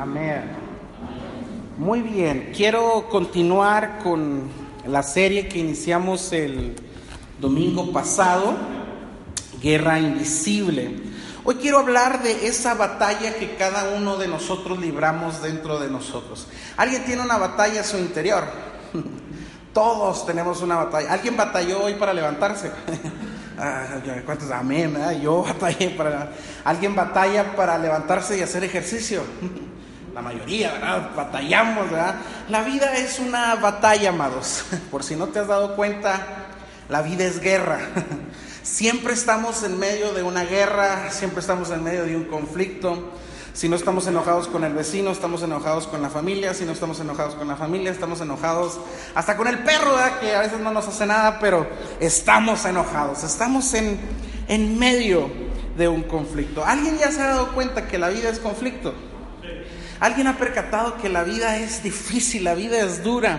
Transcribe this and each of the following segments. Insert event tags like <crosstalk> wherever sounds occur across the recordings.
Amén. Muy bien, quiero continuar con la serie que iniciamos el domingo pasado, Guerra Invisible. Hoy quiero hablar de esa batalla que cada uno de nosotros libramos dentro de nosotros. ¿Alguien tiene una batalla en su interior? <laughs> Todos tenemos una batalla. ¿Alguien batalló hoy para levantarse? <laughs> ¿Cuántos? Amén. Yo batallé para... ¿Alguien batalla para levantarse y hacer ejercicio? <laughs> La mayoría, ¿verdad? Batallamos, ¿verdad? La vida es una batalla, amados. <laughs> Por si no te has dado cuenta, la vida es guerra. <laughs> Siempre estamos en medio de una guerra, siempre estamos en medio de un conflicto. Si no estamos enojados con el vecino, estamos enojados con la familia. Si no estamos enojados con la familia, estamos enojados hasta con el perro, que a veces no nos hace nada, pero estamos enojados. Estamos en, en medio de un conflicto. ¿Alguien ya se ha dado cuenta que la vida es conflicto? ¿Alguien ha percatado que la vida es difícil, la vida es dura?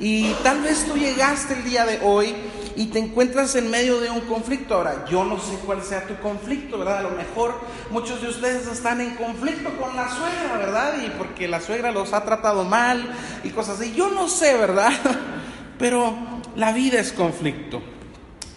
Y tal vez tú llegaste el día de hoy y te encuentras en medio de un conflicto. Ahora, yo no sé cuál sea tu conflicto, ¿verdad? A lo mejor muchos de ustedes están en conflicto con la suegra, ¿verdad? Y porque la suegra los ha tratado mal y cosas así. Yo no sé, ¿verdad? <laughs> Pero la vida es conflicto.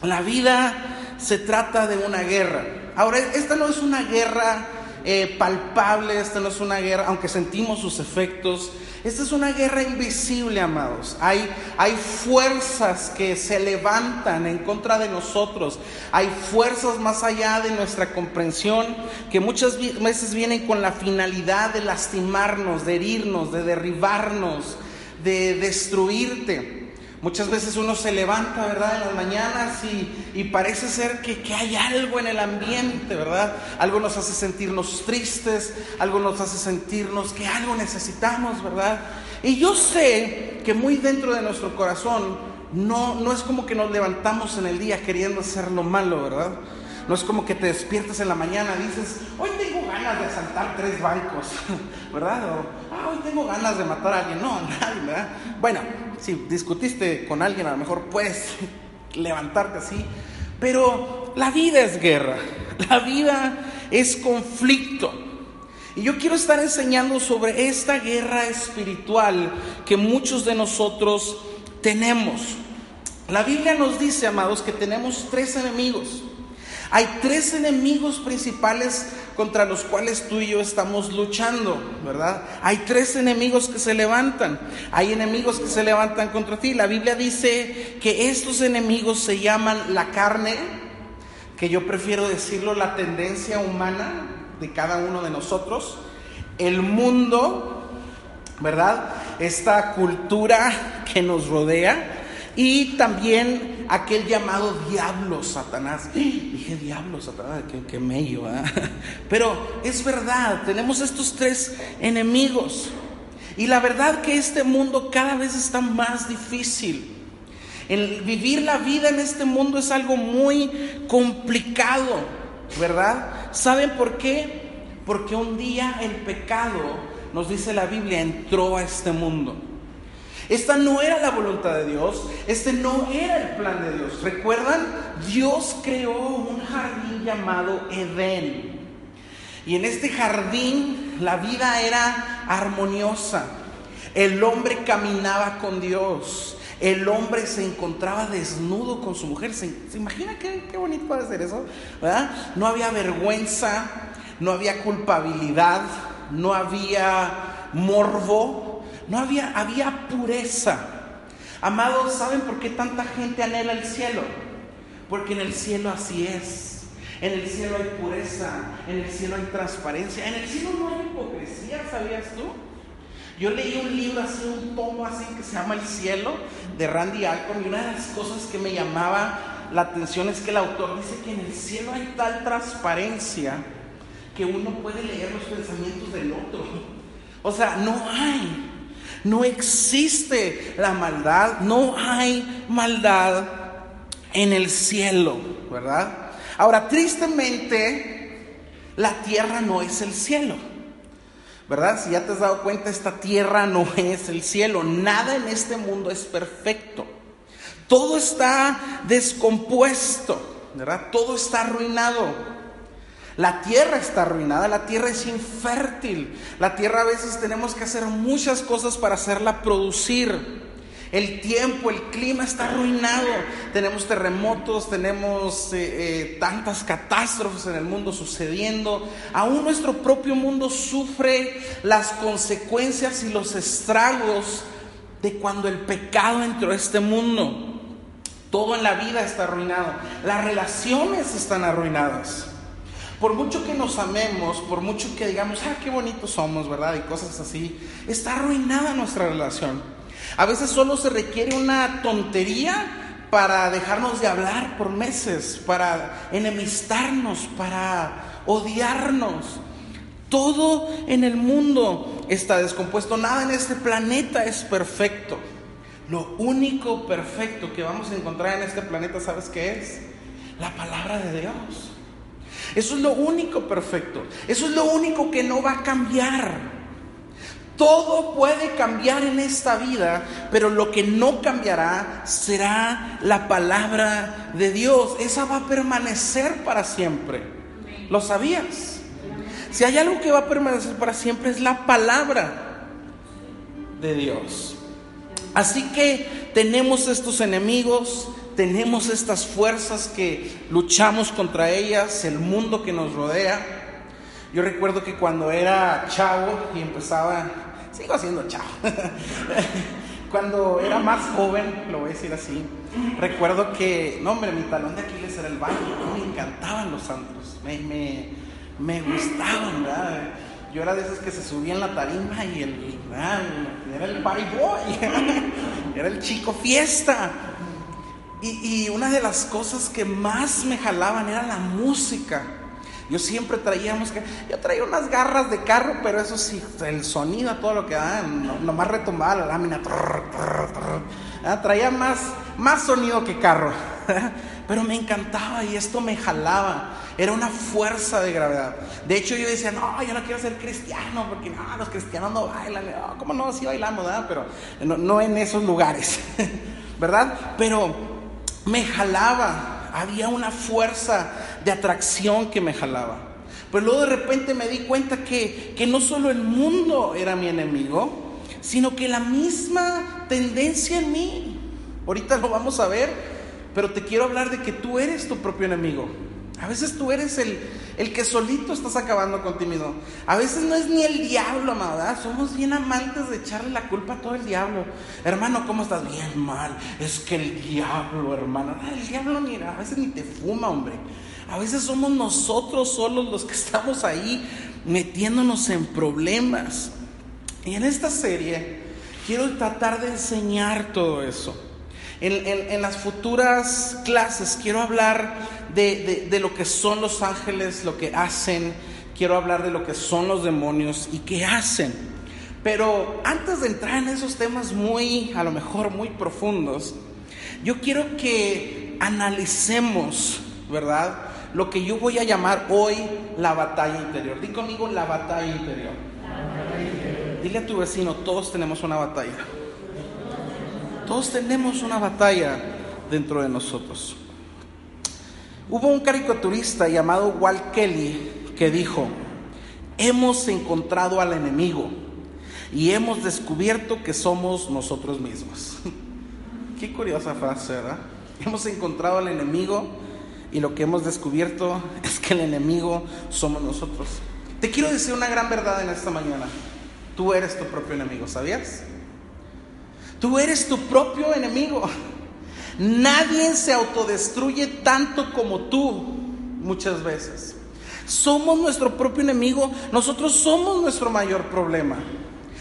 La vida se trata de una guerra. Ahora, esta no es una guerra eh, palpable, esta no es una guerra, aunque sentimos sus efectos, esta es una guerra invisible, amados. Hay, hay fuerzas que se levantan en contra de nosotros. Hay fuerzas más allá de nuestra comprensión que muchas veces vienen con la finalidad de lastimarnos, de herirnos, de derribarnos, de destruirte. Muchas veces uno se levanta, ¿verdad? En las mañanas y, parece ser que, que, hay algo en el ambiente, ¿verdad? Algo nos hace sentirnos tristes, algo nos hace sentirnos que algo necesitamos, ¿verdad? Y yo sé que muy dentro de nuestro corazón no, no es como que nos levantamos en el día queriendo hacer lo malo, ¿verdad? No es como que te despiertas en la mañana y dices, hoy tengo ganas de asaltar tres bancos, <laughs> ¿verdad? O, ah, hoy tengo ganas de matar a alguien. No, <laughs> nadie, ¿verdad? Bueno, si discutiste con alguien, a lo mejor puedes <laughs> levantarte así. Pero la vida es guerra, <laughs> la vida es conflicto. Y yo quiero estar enseñando sobre esta guerra espiritual que muchos de nosotros tenemos. La Biblia nos dice, amados, que tenemos tres enemigos. Hay tres enemigos principales contra los cuales tú y yo estamos luchando, ¿verdad? Hay tres enemigos que se levantan. Hay enemigos que se levantan contra ti. La Biblia dice que estos enemigos se llaman la carne, que yo prefiero decirlo la tendencia humana de cada uno de nosotros, el mundo, ¿verdad? Esta cultura que nos rodea y también aquel llamado diablo Satanás. <gasps> Dije diablo Satanás, qué, qué mello. <laughs> Pero es verdad, tenemos estos tres enemigos. Y la verdad que este mundo cada vez está más difícil. El vivir la vida en este mundo es algo muy complicado, ¿verdad? ¿Saben por qué? Porque un día el pecado, nos dice la Biblia, entró a este mundo. Esta no era la voluntad de Dios, este no era el plan de Dios. ¿Recuerdan? Dios creó un jardín llamado Edén. Y en este jardín la vida era armoniosa. El hombre caminaba con Dios. El hombre se encontraba desnudo con su mujer. ¿Se, imagina qué, qué, bonito puede ser eso? ¿verdad? No había vergüenza, no había culpabilidad, no había morbo, no había, había pureza. Amados, ¿saben por qué tanta gente anhela el cielo? Porque en el cielo así es. En el cielo hay pureza, en el cielo hay transparencia, en el cielo no hay hipocresía, ¿sabías tú? Yo leí un libro así, un tomo así que se llama El cielo de Randy Alcorn y una de las cosas que me llamaba la atención es que el autor dice que en el cielo hay tal transparencia que uno puede leer los pensamientos del otro. O sea, no hay no existe la maldad, no hay maldad en el cielo, ¿verdad? Ahora, tristemente, la tierra no es el cielo. ¿Verdad? Si ya te has dado cuenta, esta tierra no <laughs> es el cielo. Nada en este mundo es perfecto. Todo está descompuesto, ¿verdad? Todo está arruinado. La tierra está arruinada, la tierra es infértil. La tierra a veces tenemos que hacer muchas cosas para hacerla producir. El tiempo, el clima está arruinado. Tenemos terremotos, tenemos eh, eh, tantas catástrofes en el mundo sucediendo. Aún nuestro propio mundo sufre las consecuencias y los estragos de cuando el pecado entró a este mundo. Todo en la vida está arruinado. Las relaciones están arruinadas. Por mucho que nos amemos, por mucho que digamos, ah, qué bonitos somos, ¿verdad? Y cosas así, está arruinada nuestra relación. A veces solo se requiere una tontería para dejarnos de hablar por meses, para enemistarnos, para odiarnos. Todo en el mundo está descompuesto, nada en este planeta es perfecto. Lo único perfecto que vamos a encontrar en este planeta, ¿sabes qué es? La palabra de Dios. Eso es lo único perfecto. Eso es lo único que no va a cambiar. Todo puede cambiar en esta vida, pero lo que no cambiará será la palabra de Dios. Esa va a permanecer para siempre. ¿Lo sabías? Si hay algo que va a permanecer para siempre es la palabra de Dios. Así que tenemos estos enemigos, tenemos estas fuerzas que luchamos contra ellas, el mundo que nos rodea. Yo recuerdo que cuando era chavo y empezaba, sigo siendo chavo, <laughs> cuando era más joven, lo voy a decir así, recuerdo que, no hombre, mi talón de Aquiles era el baño, me encantaban los santos, me, me, me gustaban, ¿verdad? Yo era de esos que se subían la tarima y el, era el party boy, <laughs> era el chico fiesta. Y, y una de las cosas que más me jalaban era la música. Yo siempre traíamos que, yo traía unas garras de carro, pero eso sí, el sonido, todo lo que da, nomás retumbaba la lámina, traía más, más sonido que carro, <laughs> pero me encantaba y esto me jalaba, era una fuerza de gravedad. De hecho yo decía, no, yo no quiero ser cristiano, porque no, los cristianos no bailan, ¿cómo no? Sí bailamos, ¿verdad? Pero no, no en esos lugares, <laughs> ¿verdad? Pero me jalaba, había una fuerza de atracción que me jalaba. Pero luego de repente me di cuenta que, que no solo el mundo era mi enemigo, sino que la misma tendencia en mí. Ahorita lo vamos a ver, pero te quiero hablar de que tú eres tu propio enemigo. A veces tú eres el, el que solito estás acabando contigo. A veces no es ni el diablo, amada. Somos bien amantes de echarle la culpa a todo el diablo. Hermano, ¿cómo estás? Bien mal. Es que el diablo, hermano. Ah, el diablo ni, a veces ni te fuma, hombre. A veces somos nosotros solos los que estamos ahí metiéndonos en problemas. Y en esta serie quiero tratar de enseñar todo eso. En, las futuras clases quiero hablar de, de, lo que son los ángeles, lo que hacen, quiero hablar de lo que son los demonios y qué hacen. Pero antes de entrar en esos temas muy, a lo mejor muy profundos, yo quiero que analicemos, ¿verdad? Lo que yo voy a llamar hoy la batalla interior. Di conmigo la batalla interior. Dile a tu vecino, todos tenemos una batalla. Todos tenemos una batalla dentro de nosotros. Hubo un caricaturista llamado Walt Kelly que dijo, hemos encontrado al enemigo y hemos descubierto que somos nosotros mismos. <laughs> Qué curiosa frase, ¿verdad? Hemos encontrado al enemigo y lo que hemos descubierto <laughs> es que el enemigo somos nosotros. Te quiero decir una gran verdad en esta mañana. Tú eres tu propio enemigo, ¿sabías? Tú eres tu propio enemigo. <laughs> Nadie se autodestruye tanto como tú muchas veces. Somos nuestro propio enemigo, nosotros somos nuestro mayor problema.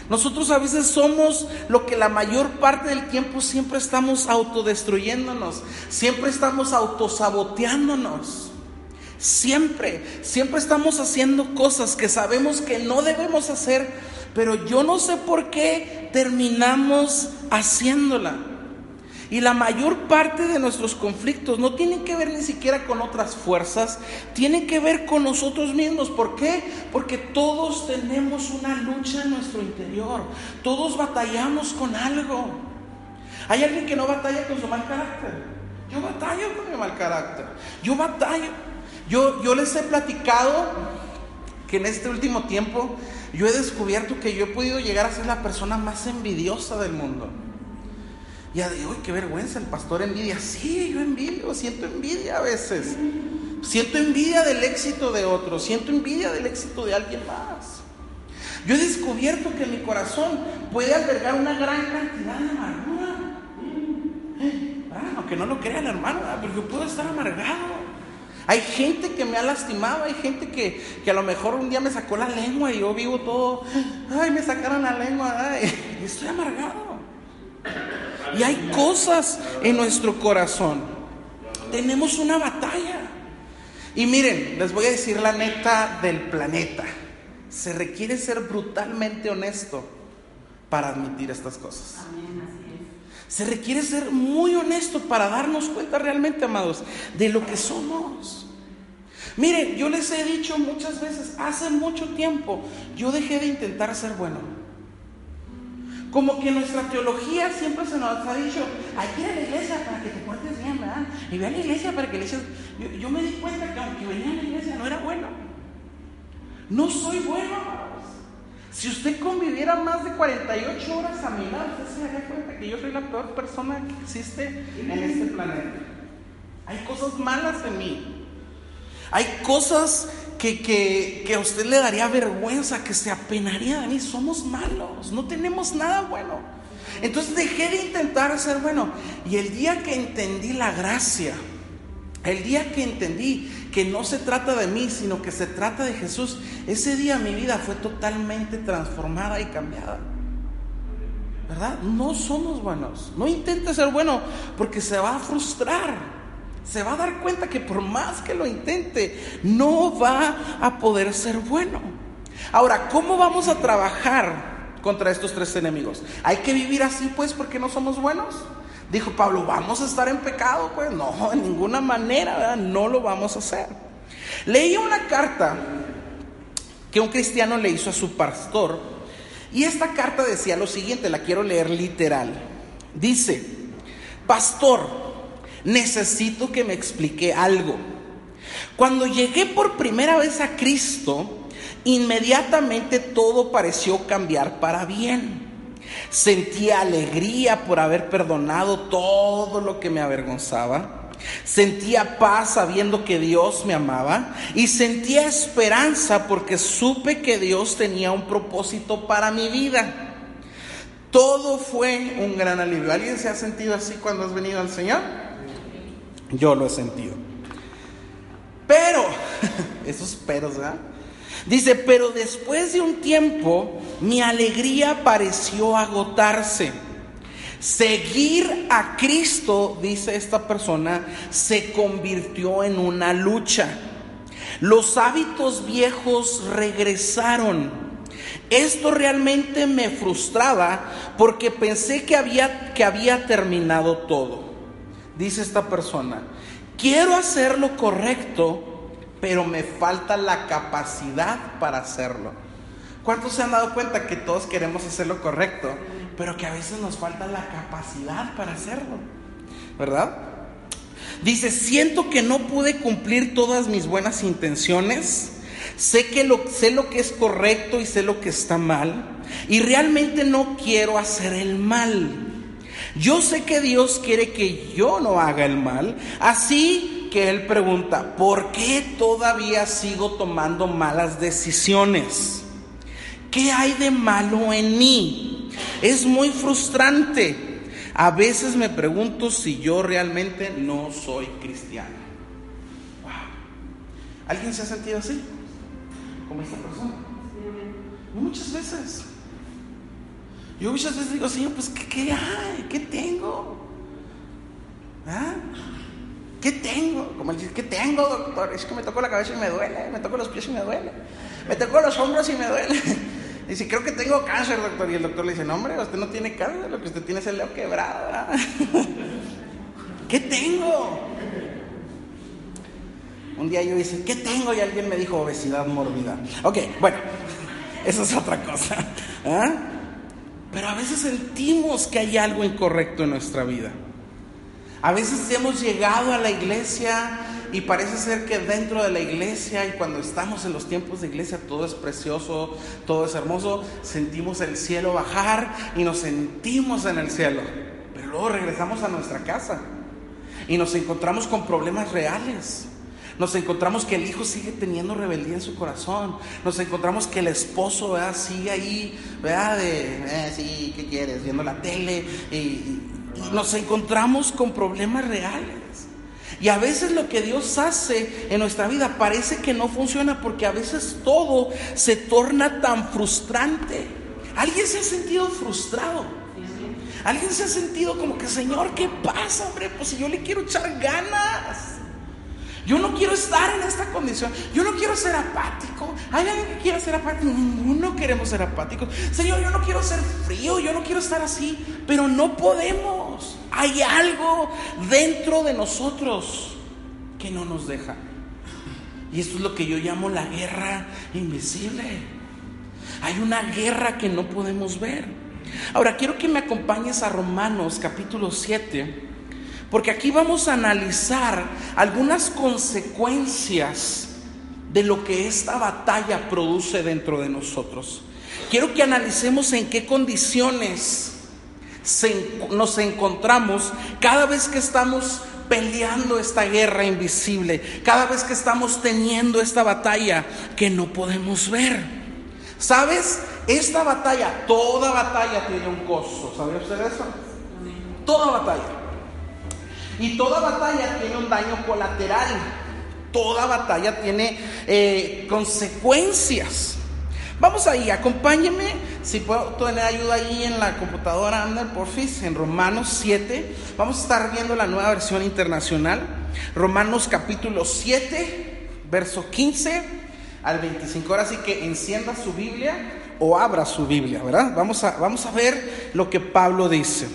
Nosotros a veces somos lo que la mayor parte del tiempo siempre estamos autodestruyéndonos, siempre estamos autosaboteándonos. Siempre, siempre estamos haciendo cosas que sabemos que no debemos hacer, pero yo no sé por qué terminamos haciéndola. Y la mayor parte de nuestros conflictos no tienen que ver ni siquiera con otras fuerzas, tienen que ver con nosotros mismos. ¿Por qué? Porque todos tenemos una lucha en nuestro interior, todos batallamos con algo. Hay alguien que no batalla con su mal carácter. Yo batallo con mi mal carácter. Yo batallo. Yo, yo les he platicado que en este último tiempo yo he descubierto que yo he podido llegar a ser la persona más envidiosa del mundo. Ya digo, uy, qué vergüenza, el pastor envidia. Sí, yo envidio, siento envidia a veces. Siento envidia del éxito de otros, siento envidia del éxito de alguien más. Yo he descubierto que mi corazón puede albergar una gran cantidad de amargura. Ah, aunque no lo crean, hermano, pero yo puedo estar amargado. Hay gente que me ha lastimado, hay gente que, que, a lo mejor un día me sacó la lengua y yo vivo todo, ay, me sacaron la lengua, ay, y <laughs> estoy amargado. Y hay cosas en nuestro corazón. Tenemos una batalla. Y miren, les voy a decir la neta del planeta. Se requiere ser brutalmente honesto para admitir estas cosas. Se requiere ser muy honesto para darnos cuenta realmente, amados, de lo que somos. Miren, yo les he dicho muchas veces, hace mucho tiempo, yo dejé de intentar ser bueno. Como que nuestra teología siempre se nos ha dicho, hay que ir a la iglesia para que te portes bien, ¿verdad? Y ve a la iglesia para que le eches... Yo, yo me di cuenta que aunque venía a la iglesia no era bueno. No soy bueno, si usted conviviera más de 48 horas a mi lado, usted se daría cuenta que yo soy la peor persona que existe en este planeta. Hay cosas malas en mí. Hay cosas que, que, que, a usted le daría vergüenza, que se apenaría de mí. Somos malos, no tenemos nada bueno. Entonces dejé de intentar ser bueno. Y el día que entendí la gracia, el día que entendí que no se trata de mí, sino que se trata de Jesús, ese día mi vida fue totalmente transformada y cambiada. ¿Verdad? No somos buenos. No intente ser bueno porque se va a frustrar. Se va a dar cuenta que por más que lo intente, no va a poder ser bueno. Ahora, ¿cómo vamos a trabajar contra estos tres enemigos? ¿Hay que vivir así pues porque no somos buenos? Dijo Pablo, ¿vamos a estar en pecado? Pues no, en ninguna manera, no lo vamos a hacer. Leí una carta que un cristiano le hizo a su pastor y esta carta decía lo siguiente, la quiero leer literal. Dice, pastor, necesito que me explique algo. Cuando llegué por primera vez a Cristo, inmediatamente todo pareció cambiar para bien. Sentía alegría por haber perdonado todo lo que me avergonzaba. Sentía paz sabiendo que Dios me amaba y sentía esperanza porque supe que Dios tenía un propósito para mi vida. Todo fue un gran alivio. ¿Alguien se ha sentido así cuando has venido al Señor? Yo lo he sentido. Pero, <laughs> esos peros, ¿verdad? Dice, pero después de un tiempo mi alegría pareció agotarse. Seguir a Cristo, dice esta persona, se convirtió en una lucha. Los hábitos viejos regresaron. Esto realmente me frustraba porque pensé que había, que había terminado todo. Dice esta persona, quiero hacer lo correcto, pero me falta la capacidad para hacerlo. ¿Cuántos se han dado cuenta que todos queremos hacer lo correcto, pero que a veces nos falta la capacidad para hacerlo? ¿Verdad? Dice, siento que no pude cumplir todas mis buenas intenciones. Sé que lo, sé lo que es correcto y sé lo que está mal. Y realmente no quiero hacer el mal. Yo sé que Dios quiere que yo no haga el mal. Así que él pregunta, ¿por qué todavía sigo tomando malas decisiones? ¿Qué hay de malo en mí? Es muy frustrante. A veces me pregunto si yo realmente no soy cristiano. ¿Alguien se ha sentido así? Como esta persona. Muchas veces. Yo muchas veces digo, Señor, pues ¿qué, hay? ¿Qué tengo? ¿Ah? ¿Qué tengo? Como él dice, ¿qué tengo, doctor? Es que me tocó la cabeza y me duele, me tocó los pies y me duele, me tocó los hombros y me duele. <laughs> Dice, creo que tengo cáncer, doctor. Y el doctor le dice, no, hombre, usted no tiene cáncer, lo que usted tiene es el leo quebrado. <laughs> ¿Qué tengo? Un día yo dije, ¿qué tengo? Y alguien me dijo obesidad mórbida. Ok, bueno, <laughs> eso es otra cosa. ¿ah? Pero a veces sentimos que hay algo incorrecto en nuestra vida. A veces hemos llegado a la iglesia y parece ser que dentro de la iglesia y cuando estamos en los tiempos de iglesia todo es precioso, todo es hermoso, sentimos el cielo bajar y nos sentimos en el cielo. Pero luego regresamos a nuestra casa y nos encontramos con problemas reales. Nos encontramos que el hijo sigue teniendo rebeldía en su corazón. Nos encontramos que el esposo sigue ahí, ¿verdad? De, eh, sí, ¿qué quieres? Viendo la tele. nos encontramos con problemas reales. Y a veces lo que Dios hace en nuestra vida parece que no funciona porque a veces todo se torna tan frustrante. ¿Alguien se ha sentido frustrado? ¿Alguien se ha sentido como que, Señor, ¿qué pasa, hombre? Pues si yo le quiero echar ganas. Yo no quiero estar en esta condición. Yo no quiero ser apático. ¿Hay alguien que quiera ser apático? Ninguno queremos ser apáticos. Señor, yo no quiero ser frío. Yo no quiero estar así. Pero no podemos. Hay algo dentro de nosotros que no nos deja. Y esto es lo que yo llamo la guerra invisible. Hay una guerra que no podemos ver. Ahora quiero que me acompañes a Romanos capítulo 7 porque aquí vamos a analizar algunas consecuencias de lo que esta batalla produce dentro de nosotros. Quiero que analicemos en qué condiciones nos encontramos cada vez que estamos peleando esta guerra invisible, cada vez que estamos teniendo esta batalla que no podemos ver. ¿Sabes? Esta batalla, toda batalla tiene un costo. ¿Sabía usted eso? Toda batalla. Y toda batalla tiene un daño colateral. Toda batalla tiene eh, consecuencias. Vamos ahí, acompáñeme. Si puedo tener ayuda ahí en la computadora, Ander, porfis, en Romanos 7. Vamos a estar viendo la nueva versión internacional. Romanos capítulo 7, verso 15 al 25. Ahora sí que encienda su Biblia o abra su Biblia, ¿verdad? Vamos a, vamos a ver lo que Pablo dice.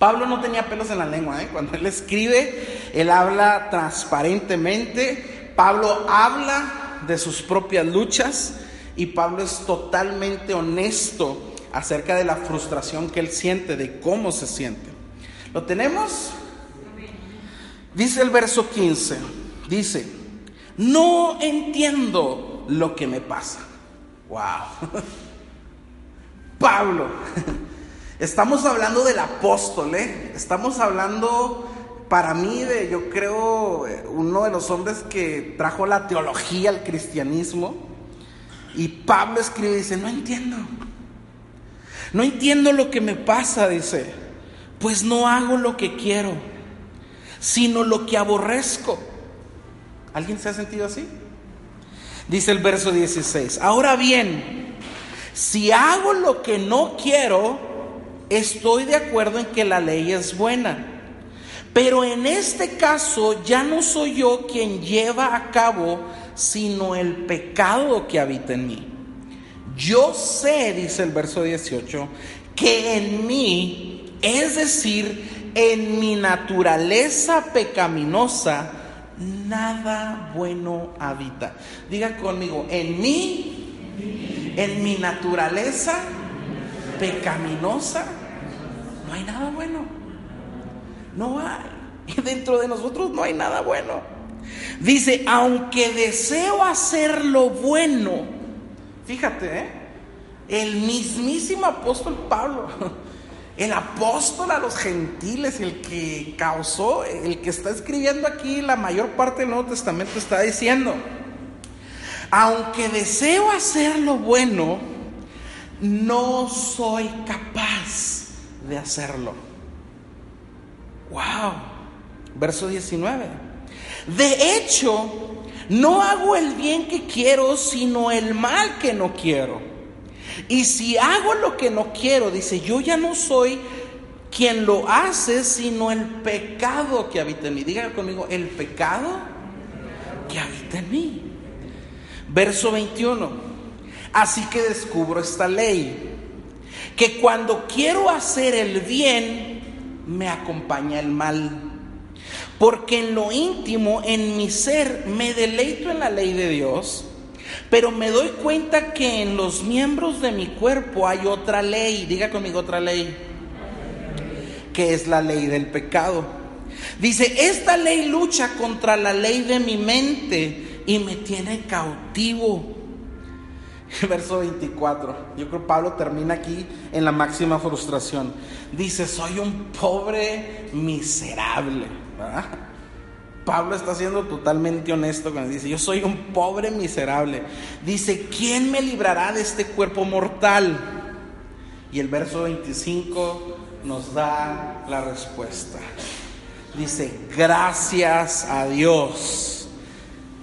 Pablo no tenía pelos en la lengua, ¿eh? cuando él escribe, él habla transparentemente, Pablo habla de sus propias luchas y Pablo es totalmente honesto acerca de la frustración que él siente, de cómo se siente. ¿Lo tenemos? Dice el verso 15, dice, no entiendo lo que me pasa. Wow. <laughs> Pablo. <laughs> Estamos hablando del apóstol, ¿eh? Estamos hablando para mí de, yo creo, uno de los hombres que trajo la teología al cristianismo. Y Pablo escribe y dice, no entiendo. No entiendo lo que me pasa, dice. Pues no hago lo que quiero, sino lo que aborrezco. ¿Alguien se ha sentido así? Dice el verso 16. Ahora bien, si hago lo que no quiero, estoy de acuerdo en que la ley es buena. Pero en este caso ya no soy yo quien lleva a cabo, sino el pecado que habita en mí. Yo sé, dice el verso 18, que en mí, es decir, en mi naturaleza pecaminosa, nada bueno habita. Diga conmigo, en mí, en mi naturaleza pecaminosa, no hay nada bueno. No hay. Dentro de nosotros no hay nada bueno. Dice, aunque deseo hacer lo bueno, fíjate, ¿eh? el mismísimo apóstol Pablo, <laughs> el apóstol a los gentiles, el que causó, el que está escribiendo aquí la mayor parte del Nuevo Testamento está diciendo, aunque deseo hacer lo bueno, no soy capaz de hacerlo. Wow. Verso 19. De hecho, no hago el bien que quiero, sino el mal que no quiero. Y si hago lo que no quiero, dice, yo ya no soy quien lo hace, sino el pecado que habita en mí. Diga conmigo, el pecado que habita en mí. Verso 21. Así que descubro esta ley que cuando quiero hacer el bien, me acompaña el mal. Porque en lo íntimo, en mi ser, me deleito en la ley de Dios, pero me doy cuenta que en los miembros de mi cuerpo hay otra ley, diga conmigo otra ley, que es la ley del pecado. Dice, esta ley lucha contra la ley de mi mente y me tiene cautivo. <laughs> Verso 24. Yo creo que Pablo termina aquí en la máxima frustración. Dice, soy un pobre miserable. Pablo está siendo totalmente honesto cuando dice, yo soy un pobre miserable. Dice, ¿quién me librará de este cuerpo mortal? Y el verso 25 nos da la respuesta. Dice, gracias a Dios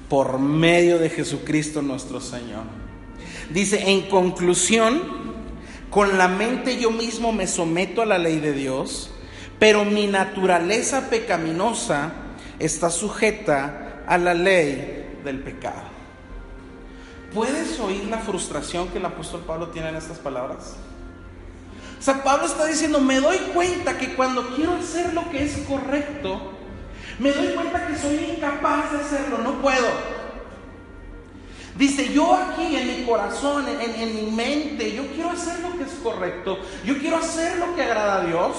por medio de Jesucristo nuestro Señor. Dice, en conclusión, con la mente yo mismo me someto a la ley de Dios, pero mi naturaleza pecaminosa está sujeta a la ley del pecado. ¿Puedes oír la frustración que el apóstol Pablo tiene en estas palabras? O sea, Pablo está diciendo, me doy cuenta que cuando quiero hacer lo que es correcto, me doy cuenta que soy incapaz de hacerlo, no puedo. Dice, yo aquí en mi corazón, en, mi mente, yo quiero hacer lo que es correcto, yo quiero hacer lo que agrada a Dios,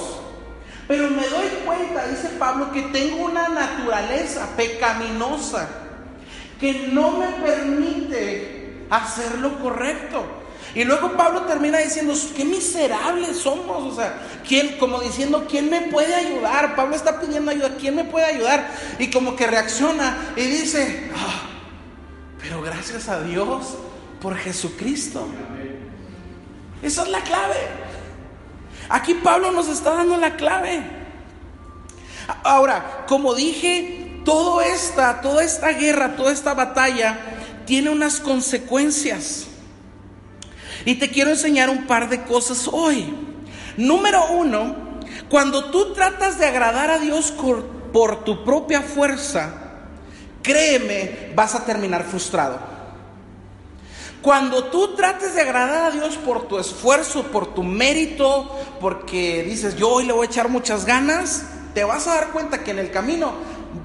pero me doy cuenta, dice Pablo, que tengo una naturaleza pecaminosa que no me permite hacer lo correcto. Y luego Pablo termina diciendo, qué miserables somos, o sea, ¿quién, como diciendo, ¿quién me puede ayudar? Pablo está pidiendo ayuda, ¿quién me puede ayudar? Y como que reacciona y dice, ah, pero gracias a Dios por Jesucristo. Esa es la clave. Aquí Pablo nos está dando la clave. Ahora, como dije, todo esta, toda esta guerra, toda esta batalla tiene unas consecuencias. Y te quiero enseñar un par de cosas hoy. Número uno, cuando tú tratas de agradar a Dios por tu propia fuerza, créeme, vas a terminar frustrado. Cuando tú trates de agradar a Dios por tu esfuerzo, por tu mérito, porque dices, yo hoy le voy a echar muchas ganas, te vas a dar cuenta que en el camino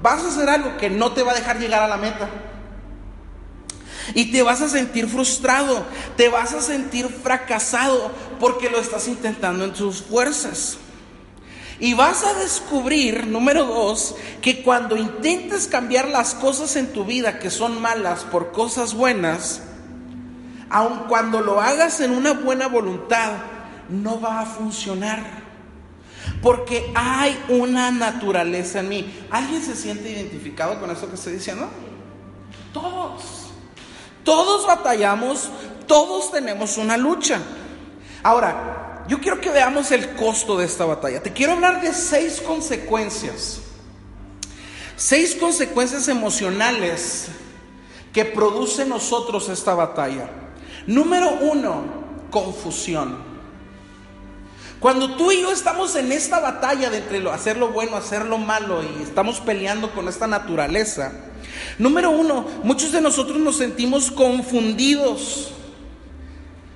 vas a hacer algo que no te va a dejar llegar a la meta. Y te vas a sentir frustrado, te vas a sentir fracasado porque lo estás intentando en tus fuerzas. Y vas a descubrir, número dos, que cuando intentes cambiar las cosas en tu vida que son malas por cosas buenas, aun cuando lo hagas en una buena voluntad, no va a funcionar. Porque hay una naturaleza en mí. ¿Alguien se siente identificado con eso que estoy diciendo? Todos. Todos batallamos, todos tenemos una lucha. Ahora, yo quiero que veamos el costo de esta batalla. Te quiero hablar de seis consecuencias. Seis consecuencias emocionales que produce nosotros esta batalla. Número uno, confusión. Cuando tú y yo estamos en esta batalla de entre hacer lo bueno, hacer lo malo y estamos peleando con esta naturaleza, número uno, muchos de nosotros nos sentimos confundidos.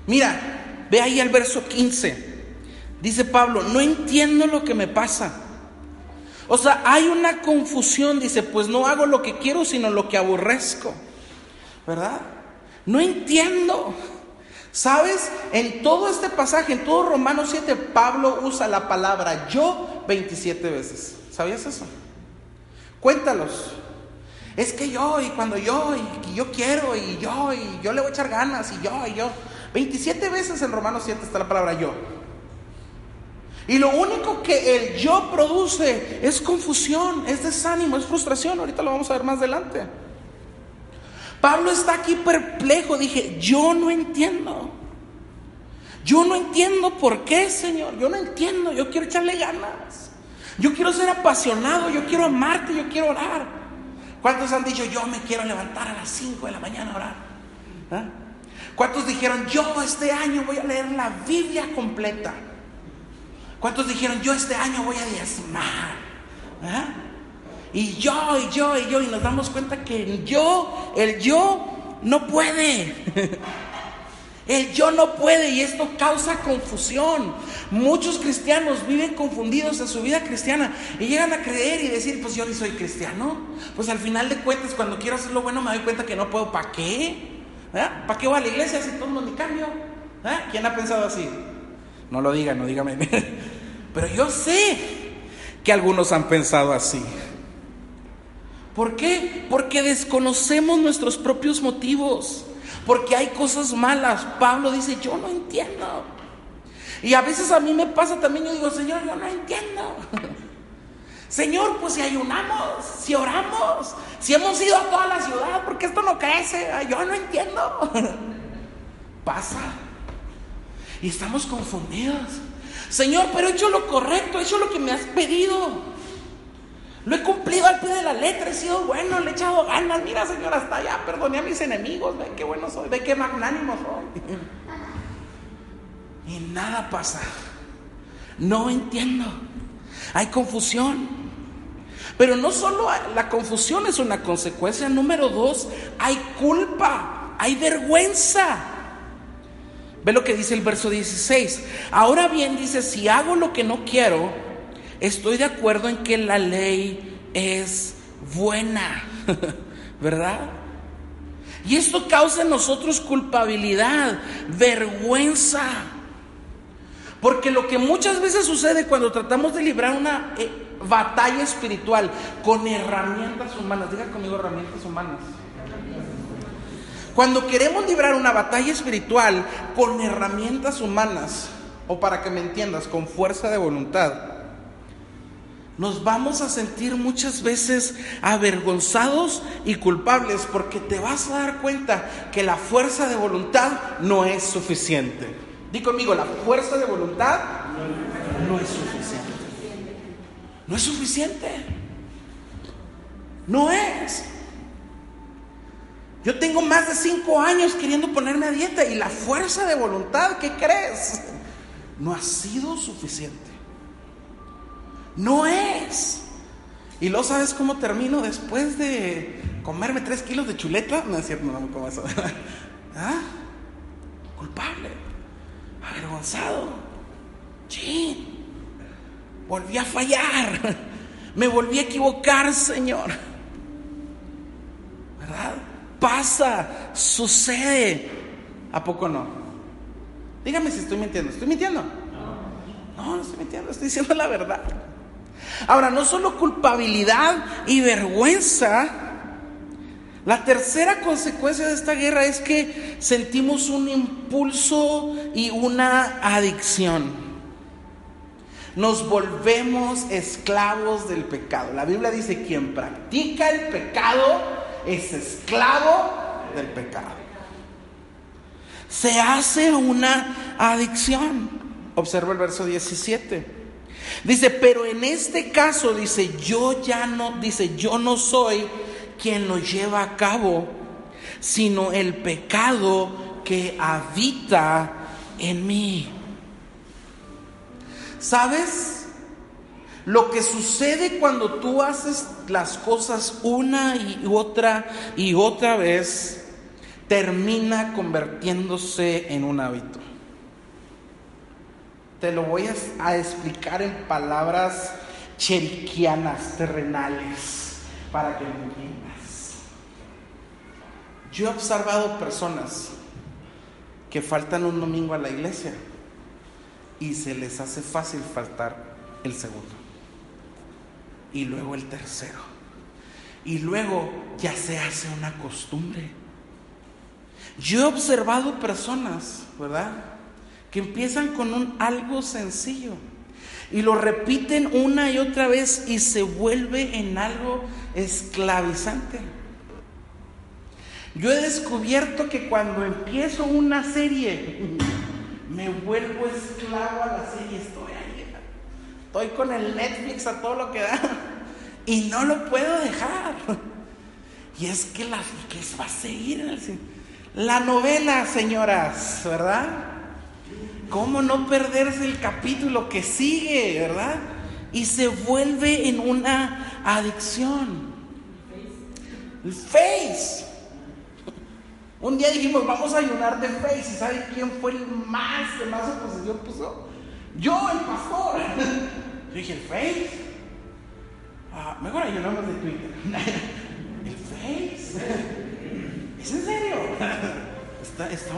Mira, Ve ahí el verso 15. Dice Pablo, no entiendo lo que me pasa. O sea, hay una confusión, dice, pues no hago lo que quiero, sino lo que aborrezco. ¿Verdad? No entiendo. ¿Sabes? En todo este pasaje, en todo Romanos 7, Pablo usa la palabra yo 27 veces. ¿Sabías eso? Cuéntalos. Es que yo, y cuando yo, y yo quiero, y yo, y yo le voy a echar ganas, y yo, y yo. 27 veces en Romanos 7 está la palabra yo. Y lo único que el yo produce es confusión, es desánimo, es frustración. Ahorita lo vamos a ver más adelante. Pablo está aquí perplejo. Dije, yo no entiendo. Yo no entiendo por qué, Señor. Yo no entiendo. Yo quiero echarle ganas. Yo quiero ser apasionado. Yo quiero amarte. Yo quiero orar. ¿Cuántos han dicho, yo me quiero levantar a las 5 de la mañana a orar? ¿Ah? ¿Cuántos dijeron, yo este año voy a leer la Biblia completa? ¿Cuántos dijeron, yo este año voy a diezmar? ¿Ah? Y yo, y yo, y yo, y nos damos cuenta que el yo, el yo no puede. <laughs> El yo no puede y esto causa confusión. Muchos cristianos viven confundidos en su vida cristiana y llegan a creer y decir, pues yo ni soy cristiano. Pues al final de cuentas, cuando quiero hacer lo bueno me doy cuenta que no puedo. ¿Para qué? ¿Eh? ¿Para qué voy a la iglesia si todo ni cambio? ¿Eh? ¿Quién ha pensado así? No lo diga, no dígame. <laughs> Pero yo sé que algunos han pensado así. ¿Por qué? Porque desconocemos nuestros propios motivos. Porque hay cosas malas. Pablo dice, yo no entiendo. Y a veces a mí me pasa también, yo digo, Señor, yo no entiendo. <laughs> Señor, pues si ayunamos, si oramos, si hemos ido a toda la ciudad, porque esto no crece, yo no entiendo. <laughs> Pasa. Y estamos confundidos. Señor, pero he hecho lo correcto, he hecho lo que me has pedido. Lo he cumplido al pie de la letra, he sido bueno, le he echado ganas. Mira, Señor, hasta allá, perdoné a mis enemigos, ve qué bueno soy, ve qué magnánimo soy. <laughs> Y nada pasa. No entiendo. Hay confusión. Pero no solo la confusión es una consecuencia, número dos, hay culpa, hay vergüenza. Ve lo que dice el verso 16. Ahora bien dice, si hago lo que no quiero, estoy de acuerdo en que la ley es buena, <laughs> ¿verdad? Y esto causa en nosotros culpabilidad, vergüenza. Porque lo que muchas veces sucede cuando tratamos de librar una eh, batalla espiritual con herramientas humanas, diga conmigo herramientas humanas. Cuando queremos librar una batalla espiritual con herramientas humanas, o para que me entiendas, con fuerza de voluntad, nos vamos a sentir muchas veces avergonzados y culpables porque te vas a dar cuenta que la fuerza de voluntad no es suficiente. Di conmigo, la fuerza de voluntad no es suficiente. No es suficiente. No es. Yo tengo más de cinco años queriendo ponerme a dieta y la fuerza de voluntad, ¿qué crees? No ha sido suficiente. No es. Y lo sabes cómo termino después de comerme tres kilos de chuleta. No es cierto, no me como eso. <laughs> ¿Ah? Culpable avergonzado. Sí, volví a fallar. Me volví a equivocar, Señor. ¿Verdad? Pasa, sucede. ¿A poco no? Dígame si estoy mintiendo. ¿Estoy mintiendo? No, no estoy mintiendo, estoy diciendo la verdad. Ahora, no solo culpabilidad y vergüenza, la tercera consecuencia de esta guerra es que sentimos un impulso y una adicción. Nos volvemos esclavos del pecado. La Biblia dice, quien practica el pecado es esclavo del pecado. Se hace una adicción. Observa el verso 17. Dice, pero en este caso, dice, yo ya no, dice, yo no soy quien lo lleva a cabo, sino el pecado que habita en mí. ¿Sabes? Lo que sucede cuando tú haces las cosas una y otra y otra vez, termina convirtiéndose en un hábito. Te lo voy a, explicar en palabras cheriquianas, terrenales, para que entiendas. Yo he observado personas que faltan un domingo a la iglesia y se les hace fácil faltar el segundo. Y luego el tercero. Y luego ya se hace una costumbre. Yo he observado personas, ¿verdad? Que empiezan con un algo sencillo y lo repiten una y otra vez y se vuelve en algo esclavizante. Yo he descubierto que cuando empiezo una serie, <laughs> me vuelvo esclavo a la serie. Estoy ahí. Estoy con el Netflix a todo lo que da. Y no lo puedo dejar. Y es que la que va a seguir en. La novela, señoras, ¿verdad? ¿Cómo no perderse el capítulo que sigue, verdad? Y se vuelve en una adicción. El face. Un día dijimos, vamos a ayunar de Face. ¿Y sabe quién fue el más que más oposición puso? Yo, el pastor. <laughs> Yo dije, ¿el Face? Ah, mejor ayunamos de Twitter. <laughs> ¿El Face? <laughs> ¿Es en serio? Está, está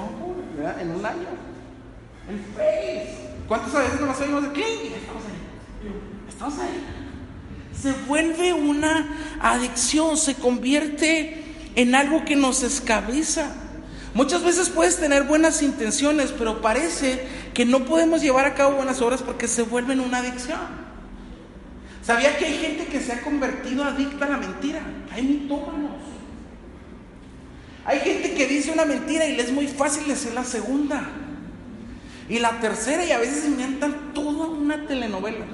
¿verdad? En un año. El Face. ¿Cuántas veces nos oímos de Clink? Estamos ahí. Estamos ahí. se vuelve una adicción, se convierte en algo que nos esclaviza. Muchas veces puedes tener buenas intenciones, pero parece que no podemos llevar a cabo buenas obras porque se vuelven una adicción. ¿Sabía que hay gente que se ha convertido adicta a la mentira? Hay mitómanos. Hay gente que dice una mentira y le es muy fácil decir la segunda. Y la tercera y a veces inventan toda una telenovela.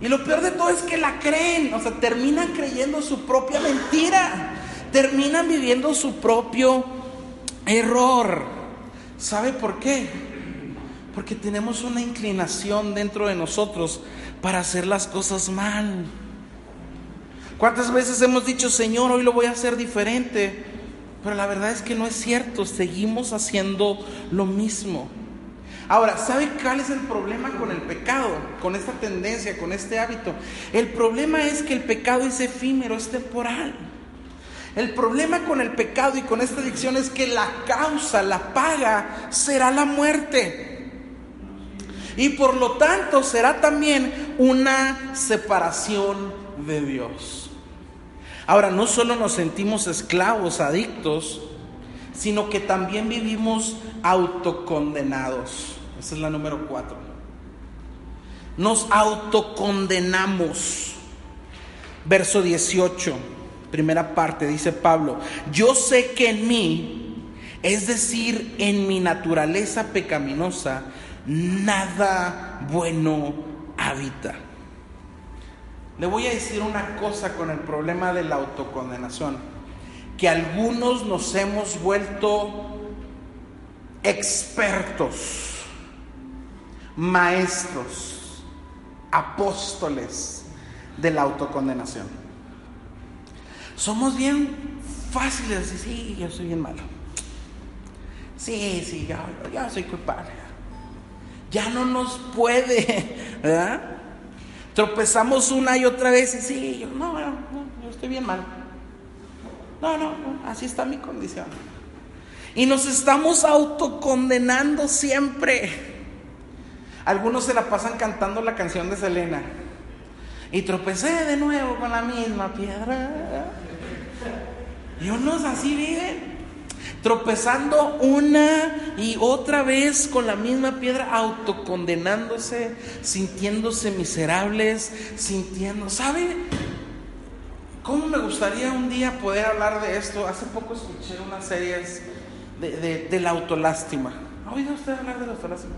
Y lo peor de todo es que la creen, o sea, terminan creyendo su propia mentira, terminan viviendo su propio error. ¿Sabe por qué? Porque tenemos una inclinación dentro de nosotros para hacer las cosas mal. ¿Cuántas veces hemos dicho, Señor, hoy lo voy a hacer diferente? Pero la verdad es que no es cierto, seguimos haciendo lo mismo. Ahora, ¿sabe cuál es el problema con el pecado? Con esta tendencia, con este hábito. El problema es que el pecado es efímero, es temporal. El problema con el pecado y con esta adicción es que la causa, la paga, será la muerte. Y por lo tanto será también una separación de Dios. Ahora, no solo nos sentimos esclavos, adictos, sino que también vivimos autocondenados. Esa es la número cuatro. Nos autocondenamos. Verso 18, primera parte, dice Pablo, yo sé que en mí, es decir, en mi naturaleza pecaminosa, nada bueno habita. Le voy a decir una cosa con el problema de la autocondenación, que algunos nos hemos vuelto expertos maestros, apóstoles de la autocondenación. Somos bien fáciles de sí, yo soy bien malo. Sí, sí, yo, soy culpable. Ya no nos puede. <laughs> Tropezamos una y otra vez y sí, yo no, no, yo estoy bien mal. No, no, no, así está mi condición. Y nos estamos autocondenando siempre. Algunos se la pasan cantando la canción de Selena. Y tropecé de nuevo con la misma piedra. Y unos así viven. Tropezando una y otra vez con la misma piedra, autocondenándose, sintiéndose miserables, sintiendo, ¿sabe? ¿Cómo me gustaría un día poder hablar de esto? Hace poco escuché unas series de, de la autolástima. ¿Ha oído usted hablar de la autolástima?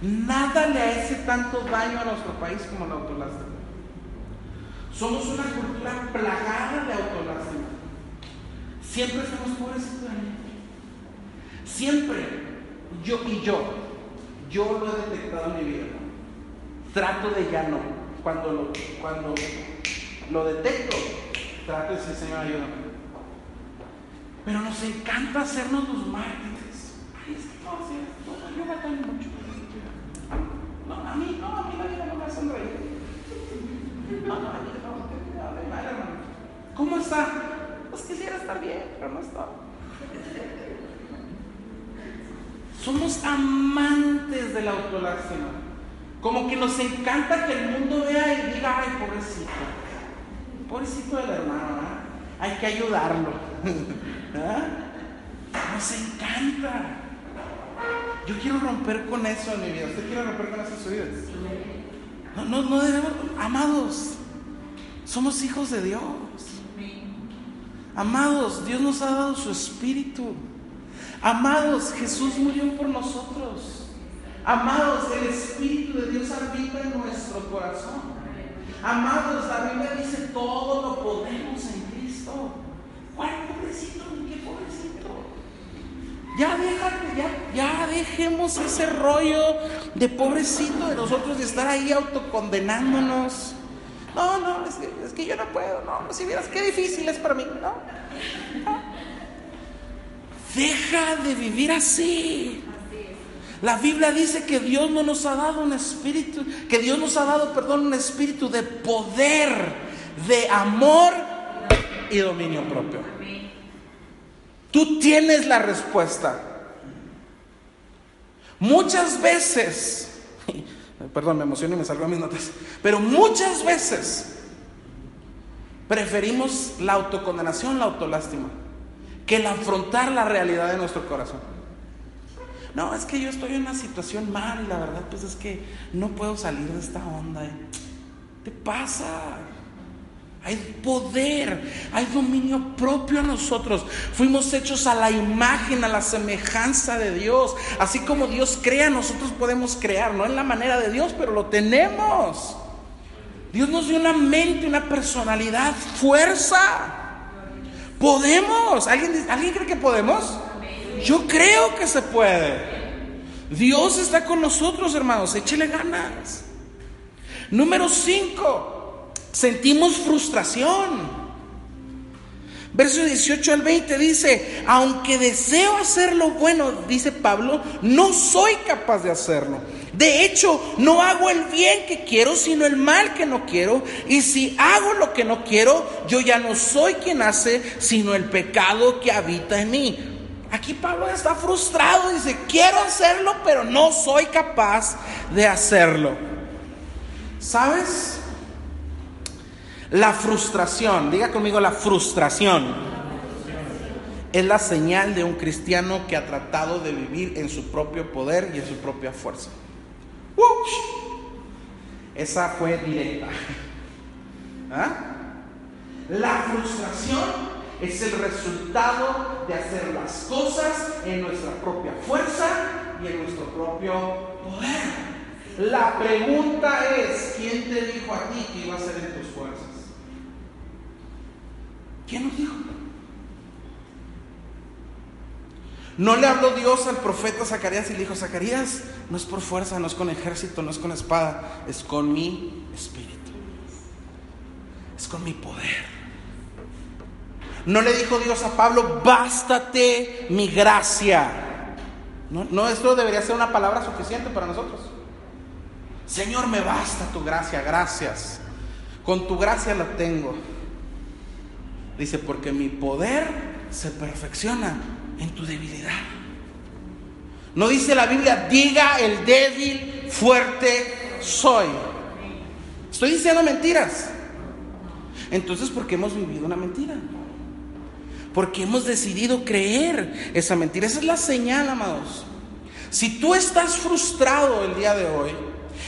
Nada le hace tanto daño a nuestro país como la autolástima. Somos una cultura plagada de autolástima. Siempre estamos pobrecitos de Siempre, yo y yo, yo lo he detectado en mi vida. Trato de ya no. Cuando lo, cuando lo detecto, trato de decir, Señor, ayúdame. Pero nos encanta hacernos los mártires. Ay, es que no, yo me mucho. No, a mí no, a mí la no me hace reír. <laughs> No, no, a mí no, a hermano. ¿Cómo está? Pues quisiera estar bien, pero no está. Somos amantes de la autolástima. Como que nos encanta que el mundo vea y diga, ay, pobrecito. Pobrecito del hermano, Hay que ayudarlo. <laughs> ¿Ah? Nos encanta. Yo quiero romper con eso en mi vida. ¿Usted quiere romper con esas vidas? No, no, no debemos, amados, somos hijos de Dios. Amados, Dios nos ha dado su espíritu. Amados, Jesús murió por nosotros. Amados, el espíritu de Dios habita en nuestro corazón. Amados, la Biblia dice todo lo podemos en Cristo. ¿Cuál pobrecito? ¿Qué pobrecito? Ya déjate, ya, dejemos ese rollo de pobrecito de nosotros de estar ahí autocondenándonos. No, no, es que, es que yo no puedo, no, si vieras qué difícil es para mí, no. Deja de vivir así. La Biblia dice que Dios no nos ha dado un espíritu, que Dios nos ha dado, perdón, un espíritu de poder, de amor y dominio propio. Tú tienes la respuesta. Muchas veces, <laughs> Perdón, me emociono y me salgo a mis notas. Pero muchas veces preferimos la autocondenación, la autolástima, que el afrontar la realidad de nuestro corazón. No, es que yo estoy en una situación mal y la verdad pues es que no puedo salir de esta onda. ¿Qué pasa? Hay poder, hay dominio propio a nosotros. Fuimos hechos a la imagen, a la semejanza de Dios. Así como Dios crea, nosotros podemos crear. No en la manera de Dios, pero lo tenemos. Dios nos dio una mente, una personalidad, fuerza. Podemos. ¿Alguien, ¿alguien cree que podemos? Yo creo que se puede. Dios está con nosotros, hermanos. Échele ganas. Número 5. Sentimos frustración. Verso 18 al 20 dice, aunque deseo hacer lo bueno, dice Pablo, no soy capaz de hacerlo. De hecho, no hago el bien que quiero, sino el mal que no quiero. Y si hago lo que no quiero, yo ya no soy quien hace, sino el pecado que habita en mí. Aquí Pablo está frustrado, dice, quiero hacerlo, pero no soy capaz de hacerlo. ¿Sabes? La frustración, diga conmigo la frustración, es la señal de un cristiano que ha tratado de vivir en su propio poder y en su propia fuerza. Esa fue directa. <laughs> ¿Ah? La frustración es el resultado de hacer las cosas en nuestra propia fuerza y en nuestro propio poder. La pregunta es, ¿quién te dijo a ti que iba a ser en tus fuerzas? ¿Quién nos dijo? No le habló Dios al profeta Zacarías y le dijo, Zacarías, no es por fuerza, no es con ejército, no es con espada, es con mi espíritu. Es con mi poder. No le dijo Dios a Pablo, bástate mi gracia. No, no, esto debería ser una palabra suficiente para nosotros. Señor, me basta tu gracia, gracias. Con tu gracia la tengo. Dice, porque mi poder se perfecciona en tu debilidad. No dice la Biblia, diga el débil, fuerte soy. Estoy diciendo mentiras. Entonces, ¿por qué hemos vivido una mentira? Porque hemos decidido creer esa mentira. Esa es la señal, amados. Si tú estás frustrado el día de hoy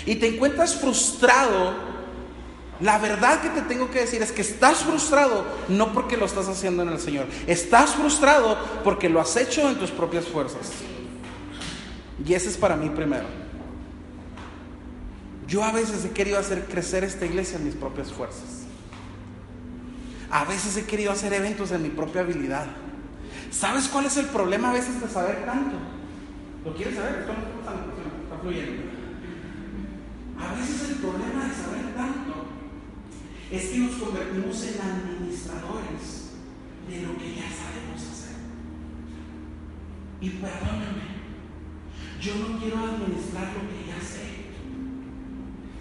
y te encuentras frustrado la verdad que te tengo que decir es que estás frustrado no porque lo estás haciendo en el Señor. Estás frustrado porque lo has hecho en tus propias fuerzas. Y ese es para mí primero. Yo a veces he querido hacer crecer esta iglesia en mis propias fuerzas. A veces he querido hacer eventos en mi propia habilidad. ¿Sabes cuál es el problema a veces de saber tanto? ¿Lo quieres saber? Está fluyendo. A veces el problema de saber tanto es que nos convertimos en administradores de lo que ya sabemos hacer. Y perdóname, yo no quiero administrar lo que ya sé.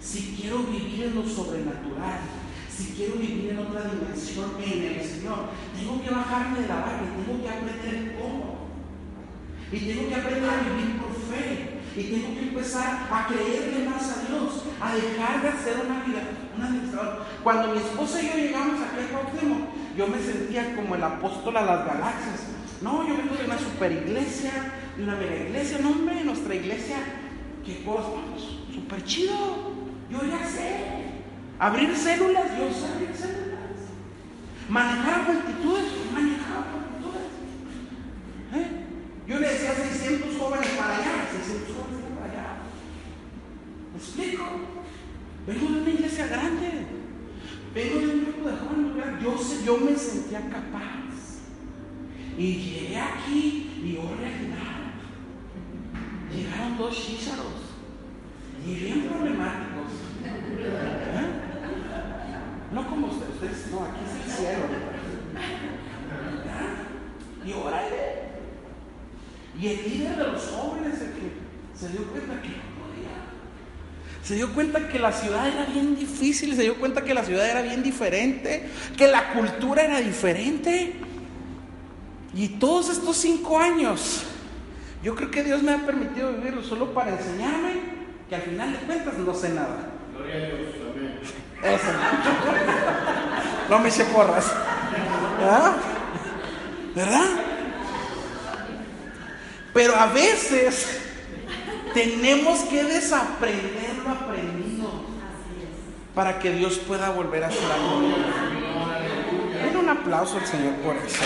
Si quiero vivir en lo sobrenatural, si quiero vivir en otra dimensión en el Señor, tengo que bajarme de la barra, tengo que aprender cómo. Y tengo que aprender a vivir por fe. Y tengo que empezar a creerle más a Dios, a dejar de hacer una vida, un administrador. Cuando mi esposa y yo llegamos aquí al próximo, yo me sentía como el apóstol a las galaxias. No, yo vengo de una super iglesia, de una mega iglesia. No, hombre, nuestra iglesia, qué cosa, súper chido. Yo ya sé. Abrir células, yo sé abrir células. Manejar multitudes, manejar multitudes. ¿Eh? Yo le decía a 600 jóvenes para allá, 600 jóvenes. ¿Me explico? Vengo de una iglesia grande. Vengo de un grupo de jóvenes Yo, yo me sentía capaz. Y llegué aquí y oré Llegaron dos chícharos. Y bien problemáticos. ¿Eh? No como ustedes, ustedes, no, aquí es el cielo. Y órale. Y el líder de los jóvenes, se dio cuenta que. Se dio cuenta que la ciudad era bien difícil, se dio cuenta que la ciudad era bien diferente, que la cultura era diferente. Y todos estos cinco años, yo creo que Dios me ha permitido vivirlo solo para enseñarme que al final de cuentas no sé nada. Gloria a Dios, amén. Eso. No me eche porras. ¿Verdad? Pero a veces tenemos que desaprender lo aprendido para que Dios pueda volver a hacer algo. Den un aplauso al Señor por eso.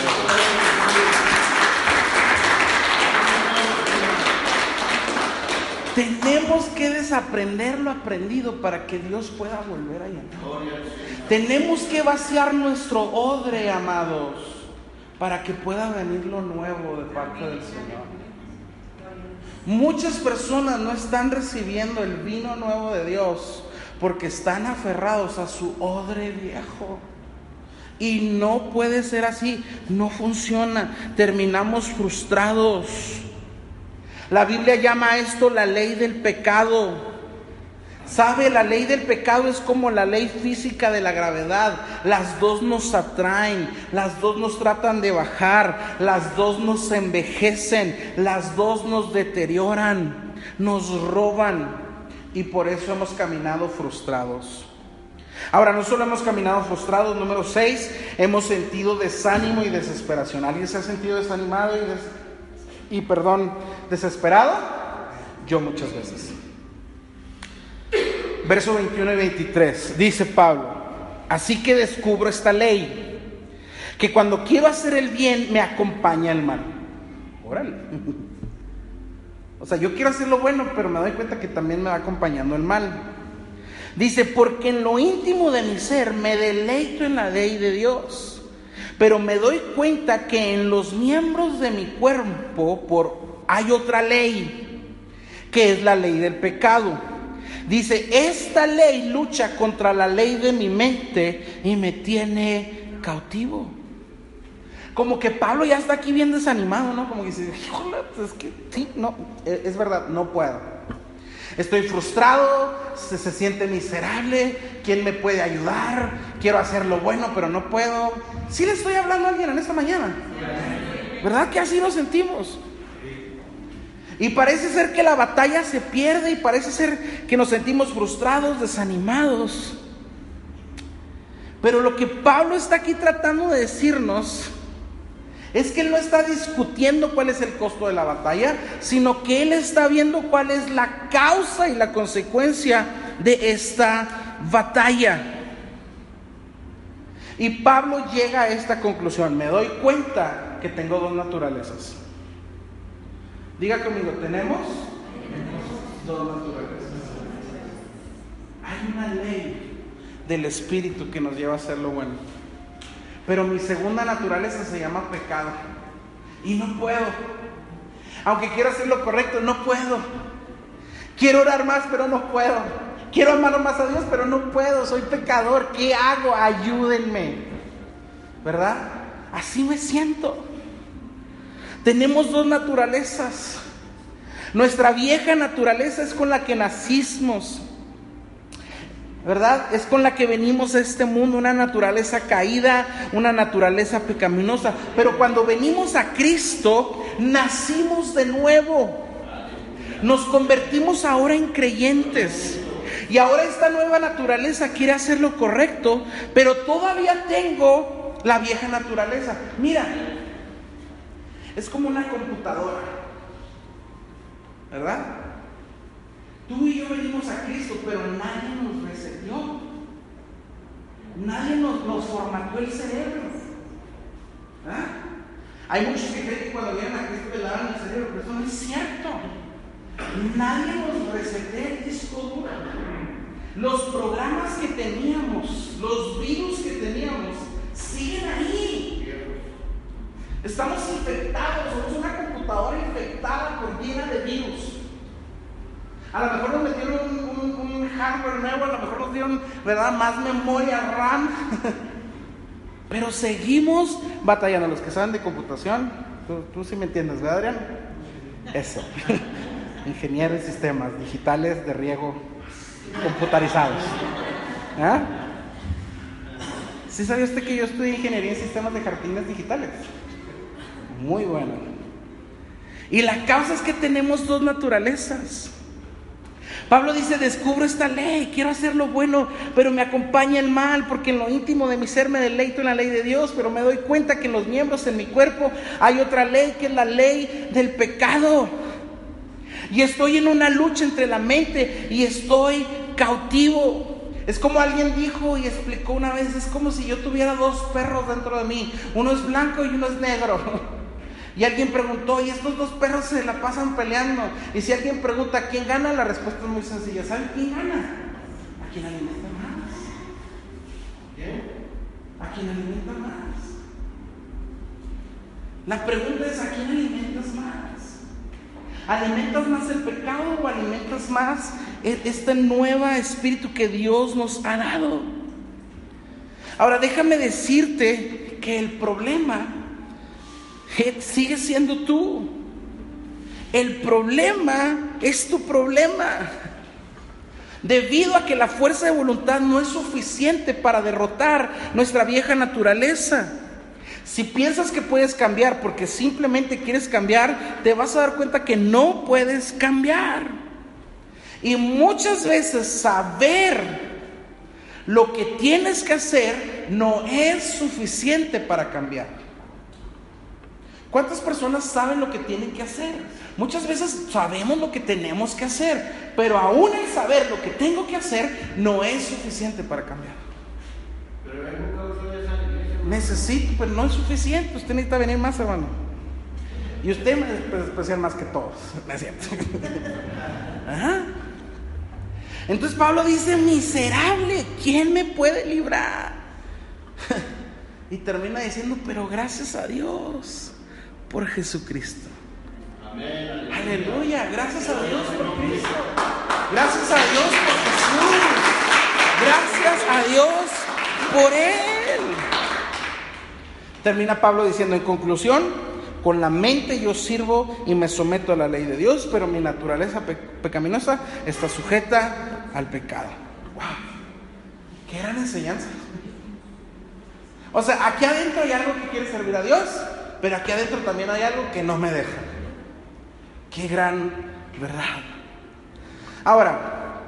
Tenemos que desaprender lo aprendido para que Dios pueda volver a llenar. Tenemos que vaciar nuestro odre, amados, para que pueda venir lo nuevo de parte del Señor. Muchas personas no están recibiendo el vino nuevo de Dios porque están aferrados a su odre viejo. Y no puede ser así, no funciona. Terminamos frustrados. La Biblia llama a esto la ley del pecado. ¿Sabe? La ley del pecado es como la ley física de la gravedad. Las dos nos atraen, las dos nos tratan de bajar, las dos nos envejecen, las dos nos deterioran, nos roban. Y por eso hemos caminado frustrados. Ahora, no solo hemos caminado frustrados, número 6, hemos sentido desánimo y desesperación. ¿Alguien se ha sentido desanimado y, y perdón, desesperado? Yo muchas veces. Verso 21 y 23, dice Pablo, así que descubro esta ley, que cuando quiero hacer el bien me acompaña el mal. Órale. <laughs> O sea, yo quiero hacer lo bueno, pero me doy cuenta que también me va acompañando el mal. Dice, porque en lo íntimo de mi ser me deleito en la ley de Dios, pero me doy cuenta que en los miembros de mi cuerpo hay otra ley, que es la ley del pecado. Dice, esta ley lucha contra la ley de mi mente y me tiene cautivo. Como que Pablo ya está aquí bien desanimado, ¿no? Como que dice, híjole, pues es que sí, no, e, es verdad, no puedo. Estoy frustrado, se, siente miserable, ¿quién me puede ayudar? Quiero hacer lo bueno, pero no puedo. Sí le estoy hablando a alguien en esta mañana. ¿Verdad que así nos sentimos? Y parece ser que la batalla se pierde y parece ser que nos sentimos frustrados, desanimados. Pero lo que Pablo está aquí tratando de decirnos es que él no está discutiendo cuál es el costo de la batalla, sino que él está viendo cuál es la causa y la consecuencia de esta batalla. Y Pablo llega a esta conclusión, me doy cuenta que tengo dos naturalezas. Diga conmigo, tenemos dos naturalezas. Hay una ley del Espíritu que nos lleva a hacer lo bueno. Pero mi segunda naturaleza se llama pecado. Y no puedo. Aunque quiero hacer lo correcto, no puedo. Quiero orar más, pero no puedo. Quiero amar más a Dios, pero no puedo. Soy pecador. ¿Qué hago? Ayúdenme. ¿Verdad? Así me siento. Tenemos dos naturalezas. Nuestra vieja naturaleza es con la que nacimos. ¿Verdad? Es con la que venimos a este mundo, una naturaleza caída, una naturaleza pecaminosa. Pero cuando venimos a Cristo, nacimos de nuevo. Nos convertimos ahora en creyentes. Y ahora esta nueva naturaleza quiere hacer lo correcto, pero todavía tengo la vieja naturaleza. Mira, es como una computadora, ¿verdad? Tú y yo venimos a Cristo, pero nadie nos reseteó. Nadie nos, formató el cerebro. Hay muchos que creen que cuando vienen a Cristo le lavan el cerebro, pero eso no es cierto. Nadie nos resetea el disco duro. Los programas que teníamos, los virus que teníamos, siguen ahí. Estamos infectados, somos una computadora infectada por llena de virus. A lo mejor nos metieron un, hardware nuevo, a lo mejor nos dieron ¿verdad? más memoria RAM. <laughs> Pero seguimos batallando. Los que saben de computación, tú, tú sí me entiendes, ¿verdad, Adrián? Eso. <laughs> Ingeniero en sistemas digitales de riego computarizados. ¿Ah? ¿Sí sabía usted que yo estudié ingeniería en sistemas de jardines digitales? Muy bueno. Y la causa es que tenemos dos naturalezas. Pablo dice, descubro esta ley, quiero hacer lo bueno, pero me acompaña el mal, porque en lo íntimo de mi ser me deleito en la ley de Dios, pero me doy cuenta que en los miembros en mi cuerpo hay otra ley, que es la ley del pecado. Y estoy en una lucha entre la mente y estoy cautivo. Es como alguien dijo y explicó una vez, es como si yo tuviera dos perros dentro de mí, uno es blanco y uno es negro. <laughs> Y alguien preguntó, y estos dos perros se la pasan peleando. Y si alguien pregunta, ¿quién gana? La respuesta es muy sencilla. ¿Saben quién gana? A quien alimenta más. A quien alimenta más. La pregunta es, ¿a quién alimentas más? ¿Alimentas más el pecado o alimentas más e-, este nuevo espíritu que Dios nos ha dado? Ahora déjame decirte que el problema sigue siendo tú. El problema es tu problema. Debido a que la fuerza de voluntad no es suficiente para derrotar nuestra vieja naturaleza. Si piensas que puedes cambiar porque simplemente quieres cambiar, te vas a dar cuenta que no puedes cambiar. Y muchas veces saber lo que tienes que hacer no es suficiente para cambiar. ¿Cuántas personas saben lo que tienen que hacer? Muchas veces sabemos lo que tenemos que hacer, pero aún el saber lo que tengo que hacer no es suficiente para cambiar. Necesito, pero no es suficiente. Usted necesita venir más, hermano. Y usted es especial más que todos. <laughs> ¿Me <laughs> Entonces Pablo dice, miserable, ¿quién me puede librar? <laughs> y termina diciendo, pero gracias a Dios por Jesucristo. Aleluya, gracias a Dios por Cristo. Gracias a Dios por Jesús. Gracias a Dios por Él. Termina Pablo diciendo en conclusión, con la mente yo sirvo y me someto a la ley de Dios, pero mi naturaleza pecaminosa está sujeta al pecado. ¡Wow! ¡Qué gran enseñanza! O sea, aquí adentro hay algo que quiere servir a Dios pero aquí adentro también hay algo que no me deja. Qué gran verdad. Ahora,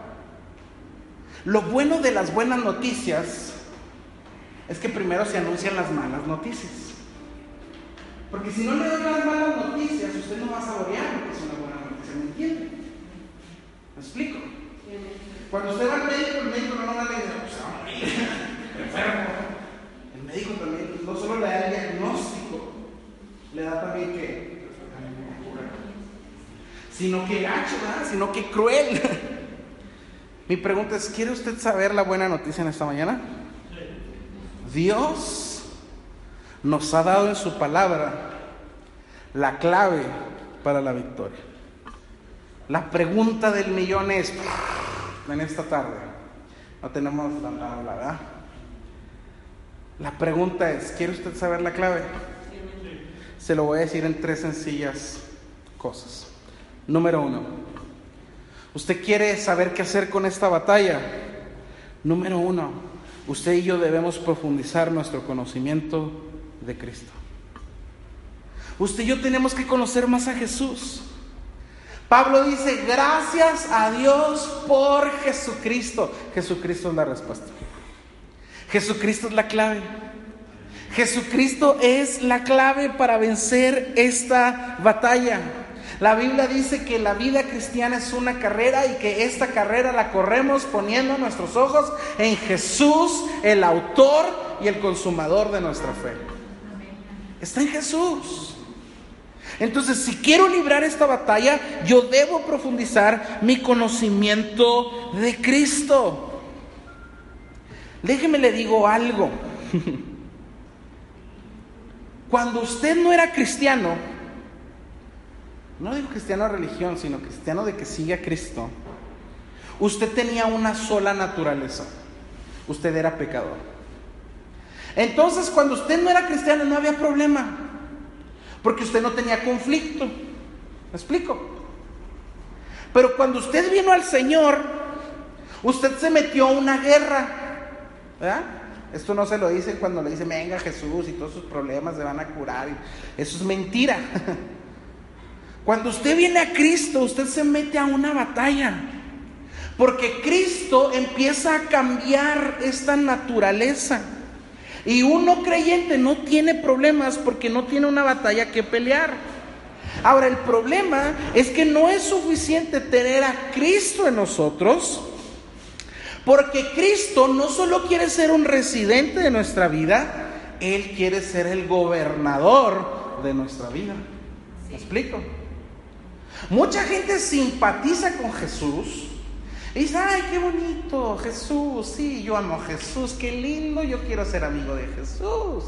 lo bueno de las buenas noticias es que primero se anuncian las malas noticias. Porque si no le doy las malas noticias, usted no va a saborear lo que es una buena noticia, ¿me entiende? ¿Me explico? Cuando usted va al médico, el médico no le dice, pues a morir, <laughs> enfermo. El médico también no solo le da el diagnóstico, le da también que, sino que gacho, ¿verdad? sino que cruel. <laughs> Mi pregunta es, ¿quiere usted saber la buena noticia en esta mañana? Dios nos ha dado en su palabra la clave para la victoria. La pregunta del millón es, en esta tarde, no tenemos tanta habla, ¿verdad? La pregunta es, ¿quiere usted saber la clave? Se lo voy a decir en tres sencillas cosas. Número uno, ¿usted quiere saber qué hacer con esta batalla? Número uno, usted y yo debemos profundizar nuestro conocimiento de Cristo. Usted y yo tenemos que conocer más a Jesús. Pablo dice, gracias a Dios por Jesucristo. Jesucristo es la respuesta. Jesucristo es la clave. Jesucristo es la clave para vencer esta batalla. La Biblia dice que la vida cristiana es una carrera y que esta carrera la corremos poniendo nuestros ojos en Jesús, el autor y el consumador de nuestra fe. Está en Jesús. Entonces, si quiero librar esta batalla, yo debo profundizar mi conocimiento de Cristo. Déjeme le digo algo. <laughs> Cuando usted no era cristiano, no digo cristiano de religión, sino cristiano de que sigue a Cristo, usted tenía una sola naturaleza. Usted era pecador. Entonces, cuando usted no era cristiano, no había problema. Porque usted no tenía conflicto. ¿Me explico? Pero cuando usted vino al Señor, usted se metió a una guerra. ¿Verdad? Esto no se lo dicen cuando le dicen, venga Jesús y todos sus problemas se van a curar. Eso es mentira. <laughs> Cuando usted viene a Cristo, usted se mete a una batalla. Porque Cristo empieza a cambiar esta naturaleza. Y uno creyente no tiene problemas porque no tiene una batalla que pelear. Ahora, el problema es que no es suficiente tener a Cristo en nosotros, porque Cristo no solo quiere ser un residente de nuestra vida, Él quiere ser el gobernador de nuestra vida. ¿Me explico? Mucha gente simpatiza con Jesús y dice, ay, qué bonito, Jesús, sí, yo amo a Jesús, qué lindo, yo quiero ser amigo de Jesús.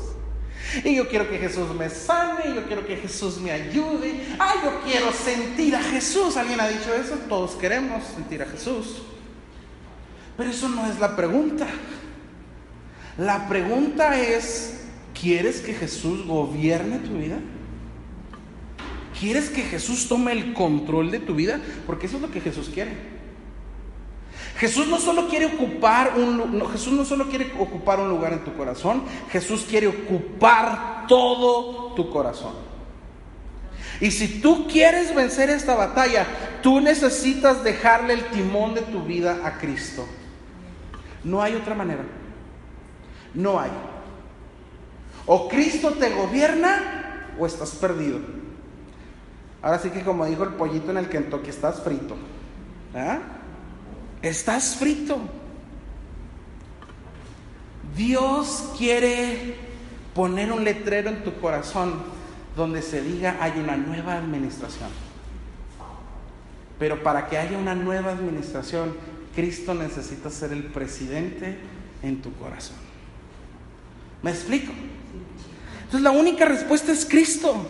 Y yo quiero que Jesús me sane, yo quiero que Jesús me ayude. Ay, yo quiero sentir a Jesús. ¿Alguien ha dicho eso? Todos queremos sentir a Jesús. Pero eso no es la pregunta. La pregunta es, ¿quieres que Jesús gobierne tu vida? ¿Quieres que Jesús tome el control de tu vida? Porque eso es lo que Jesús quiere. Jesús no solo quiere ocupar un Jesús no solo quiere ocupar un lugar en tu corazón, Jesús quiere ocupar todo tu corazón. Y si tú quieres vencer esta batalla, tú necesitas dejarle el timón de tu vida a Cristo. No hay otra manera. No hay. O Cristo te gobierna o estás perdido. Ahora sí que como dijo el pollito en el Kentucky, estás frito. ¿Ah? Estás frito. Dios quiere poner un letrero en tu corazón donde se diga hay una nueva administración. Pero para que haya una nueva administración, Cristo necesita ser el presidente en tu corazón. ¿Me explico? Entonces la única respuesta es Cristo.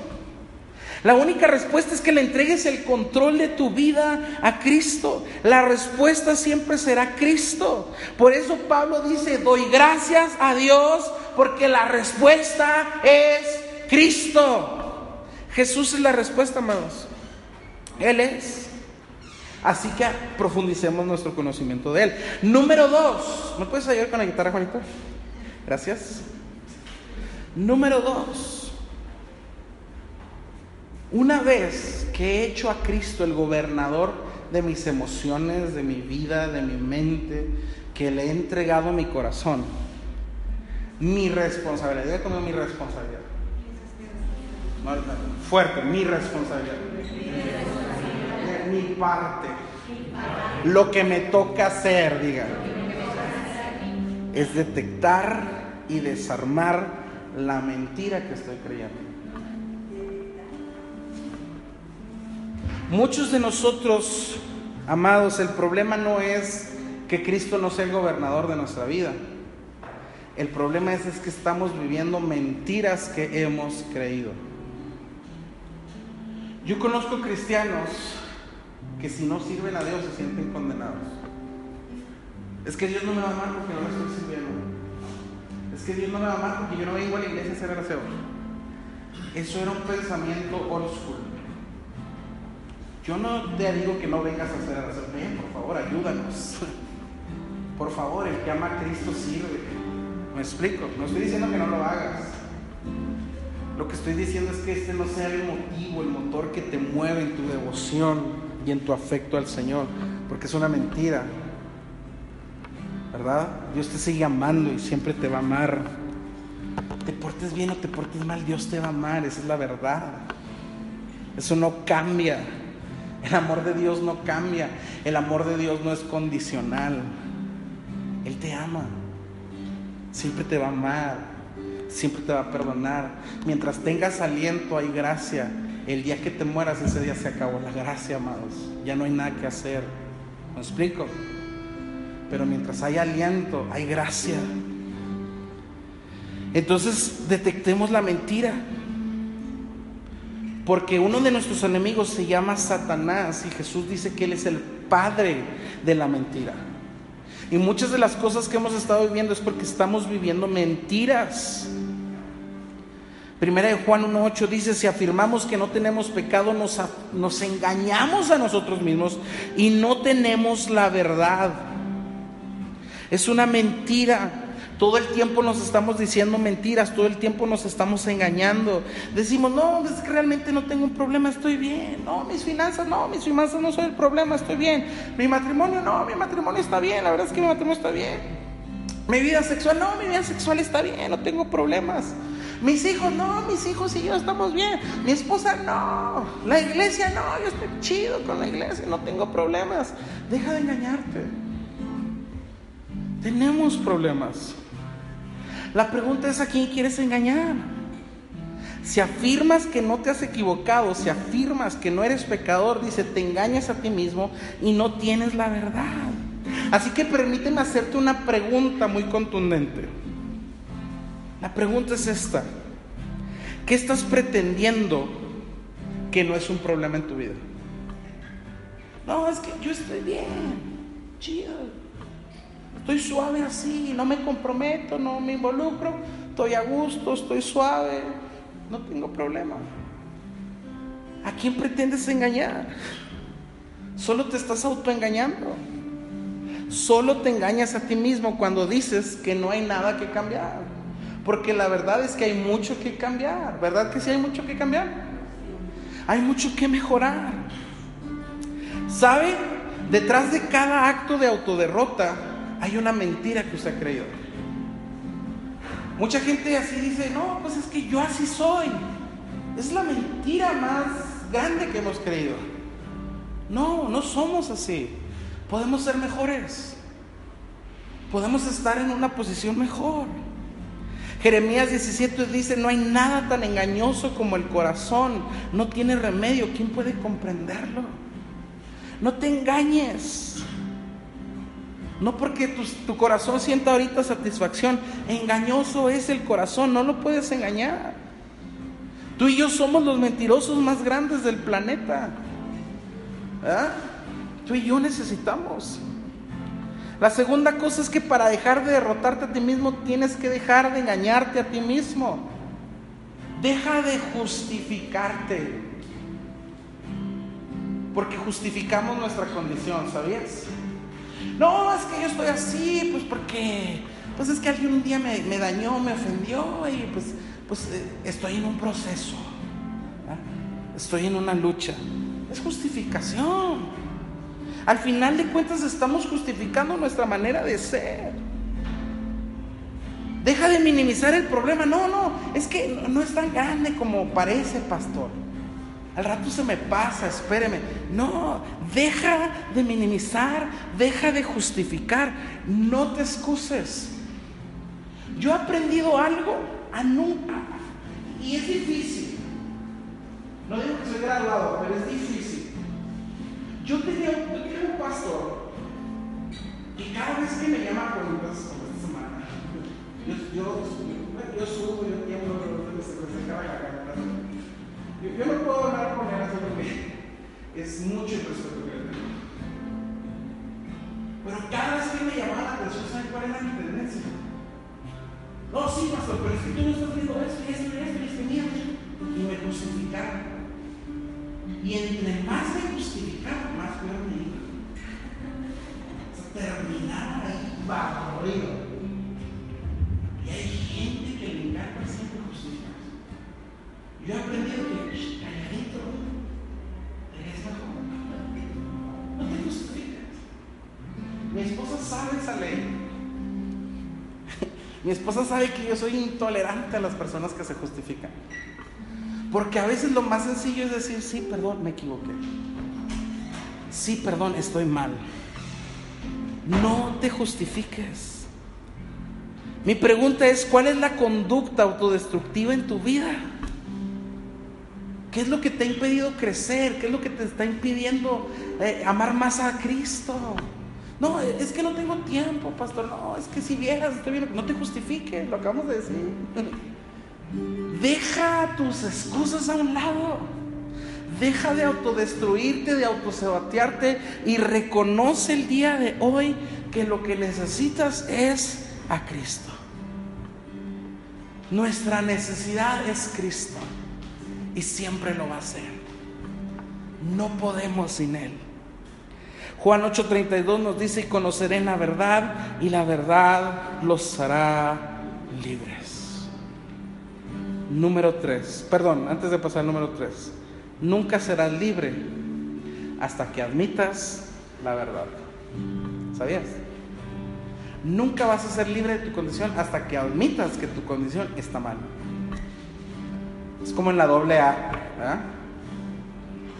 La única respuesta es que le entregues el control de tu vida a Cristo. La respuesta siempre será Cristo. Por eso Pablo dice, doy gracias a Dios porque la respuesta es Cristo. Jesús es la respuesta, amados. Él es. Así que profundicemos nuestro conocimiento de Él. Número dos. ¿Me puedes ayudar con la guitarra, Juanito? Gracias. Número dos. Una vez que he hecho a Cristo el gobernador de mis emociones, de mi vida, de mi mente, que le he entregado mi corazón, mi responsabilidad, como mi responsabilidad. Fuerte, mi responsabilidad. Mi parte. Lo que me toca hacer, diga, es detectar y desarmar la mentira que estoy creyendo. Muchos de nosotros, amados, el problema no es que Cristo no sea el gobernador de nuestra vida. El problema es, es que estamos viviendo mentiras que hemos creído. Yo conozco cristianos que si no sirven a Dios se sienten condenados. Es que Dios no me va a amar porque no le estoy sirviendo. Es que Dios no me va a amar porque yo no vengo a la iglesia a hacer el aseo. Eso era un pensamiento old school. Yo no te digo que no vengas a hacer oración. Ven, por favor, ayúdanos. <laughs> Por favor, el que ama a Cristo sirve. Me explico. No estoy diciendo que no lo hagas. Lo que estoy diciendo es que este no sea el motivo, el motor que te mueve en tu devoción y en tu afecto al Señor. Porque es una mentira. ¿Verdad? Dios te sigue amando y siempre te va a amar. Te portes bien o te portes mal, Dios te va a amar. Esa es la verdad. Eso no cambia. El amor de Dios no cambia, el amor de Dios no es condicional. Él te ama, siempre te va a amar, siempre te va a perdonar. Mientras tengas aliento hay gracia. El día que te mueras, ese día se acabó la gracia, amados. Ya no hay nada que hacer. ¿Me explico? Pero mientras hay aliento, hay gracia. Entonces detectemos la mentira. Porque uno de nuestros enemigos se llama Satanás y Jesús dice que Él es el padre de la mentira. Y muchas de las cosas que hemos estado viviendo es porque estamos viviendo mentiras. Primera de Juan 1.8 dice, si afirmamos que no tenemos pecado, nos, nos engañamos a nosotros mismos y no tenemos la verdad. Es una mentira Todo el tiempo nos estamos diciendo mentiras, todo el tiempo nos estamos engañando. Decimos, no, es que realmente no tengo un problema, estoy bien. No, mis finanzas, no, mis finanzas no son el problema, estoy bien. Mi matrimonio, no, mi matrimonio está bien, la verdad es que mi matrimonio está bien. Mi vida sexual, no, mi vida sexual está bien, no tengo problemas. Mis hijos, no, mis hijos y yo estamos bien. Mi esposa, no. La iglesia, no, yo estoy chido con la iglesia, no tengo problemas. Deja de engañarte. Tenemos problemas. La pregunta es a quién quieres engañar. Si afirmas que no te has equivocado, si afirmas que no eres pecador, dice, te engañas a ti mismo y no tienes la verdad. Así que permíteme hacerte una pregunta muy contundente. La pregunta es esta. ¿Qué estás pretendiendo que no es un problema en tu vida? No, es que yo estoy bien, chido. Estoy suave así, no me comprometo, no me involucro, estoy a gusto, estoy suave, no tengo problema. ¿A quién pretendes engañar? Solo te estás autoengañando. Solo te engañas a ti mismo cuando dices que no hay nada que cambiar. Porque la verdad es que hay mucho que cambiar. ¿Verdad que sí hay mucho que cambiar? Hay mucho que mejorar. ¿Sabe? Detrás de cada acto de autoderrota hay una mentira que usted ha creído. Mucha gente así dice, no, pues es que yo así soy. Es la mentira más grande que hemos creído. No, no somos así. Podemos ser mejores. Podemos estar en una posición mejor. Jeremías 17 dice, no hay nada tan engañoso como el corazón. No tiene remedio. ¿Quién puede comprenderlo? No te engañes. No porque tu, corazón sienta ahorita satisfacción. Engañoso es el corazón, no lo puedes engañar. Tú y yo somos los mentirosos más grandes del planeta. ¿Ah? Tú y yo necesitamos. La segunda cosa es que para dejar de derrotarte a ti mismo tienes que dejar de engañarte a ti mismo. Deja de justificarte. Porque justificamos nuestra condición, ¿sabías? No, es que yo estoy así, pues porque, pues es que alguien un día me, dañó, me ofendió y pues, pues eh, estoy en un proceso, estoy en una lucha. Es justificación. Al final de cuentas estamos justificando nuestra manera de ser. Deja de minimizar el problema. No, no, es que no es tan grande como parece, pastor. Al rato se me pasa, espéreme. No, deja de minimizar, deja de justificar, no te excuses. Yo he aprendido algo a nunca, y es difícil. No digo que soy graduado, pero es difícil. Yo tenía, un pastor y cada vez que me llama con como esta semana, yo, yo, yo, subo, yo tiemblo, yo, se me la yo, no puedo hablar con él así porque es mucho el respeto que le tengo. Pero cada vez que me llamaba la atención, ¿sabe cuál era mi tendencia? No, sí, pastor, pero es que tú no estás viendo esto y esto y esto y esto y Y me justificaron. Y entre más Terminaba ahí barrido. Y hay gente que le encanta siempre justificarse. Yo he aprendido que Mi esposa sabe esa ley. Mi esposa sabe que yo soy intolerante a las personas que se justifican. Porque a veces lo más sencillo es decir, sí, perdón, me equivoqué. Sí, perdón, estoy mal. No te justifiques. Mi pregunta es, ¿cuál es la conducta autodestructiva en tu vida? ¿Qué es lo que te ha impedido crecer? ¿Qué es lo que te está impidiendo eh, amar más a Cristo? No, es que no tengo tiempo, pastor. No, es que si vieras. No te justifiques, lo acabamos de decir. <laughs> Deja tus excusas a un lado. Deja de autodestruirte, de autosebatearte y reconoce el día de hoy que lo que necesitas es a Cristo. Nuestra necesidad es Cristo y siempre lo va a ser. No podemos sin Él. Juan 8:32 nos dice, y conoceré la verdad y la verdad los hará libres. Número 3, perdón, antes de pasar al número 3, nunca serás libre hasta que admitas la verdad. ¿Sabías? Nunca vas a ser libre de tu condición hasta que admitas que tu condición está mal. Es como en la doble A.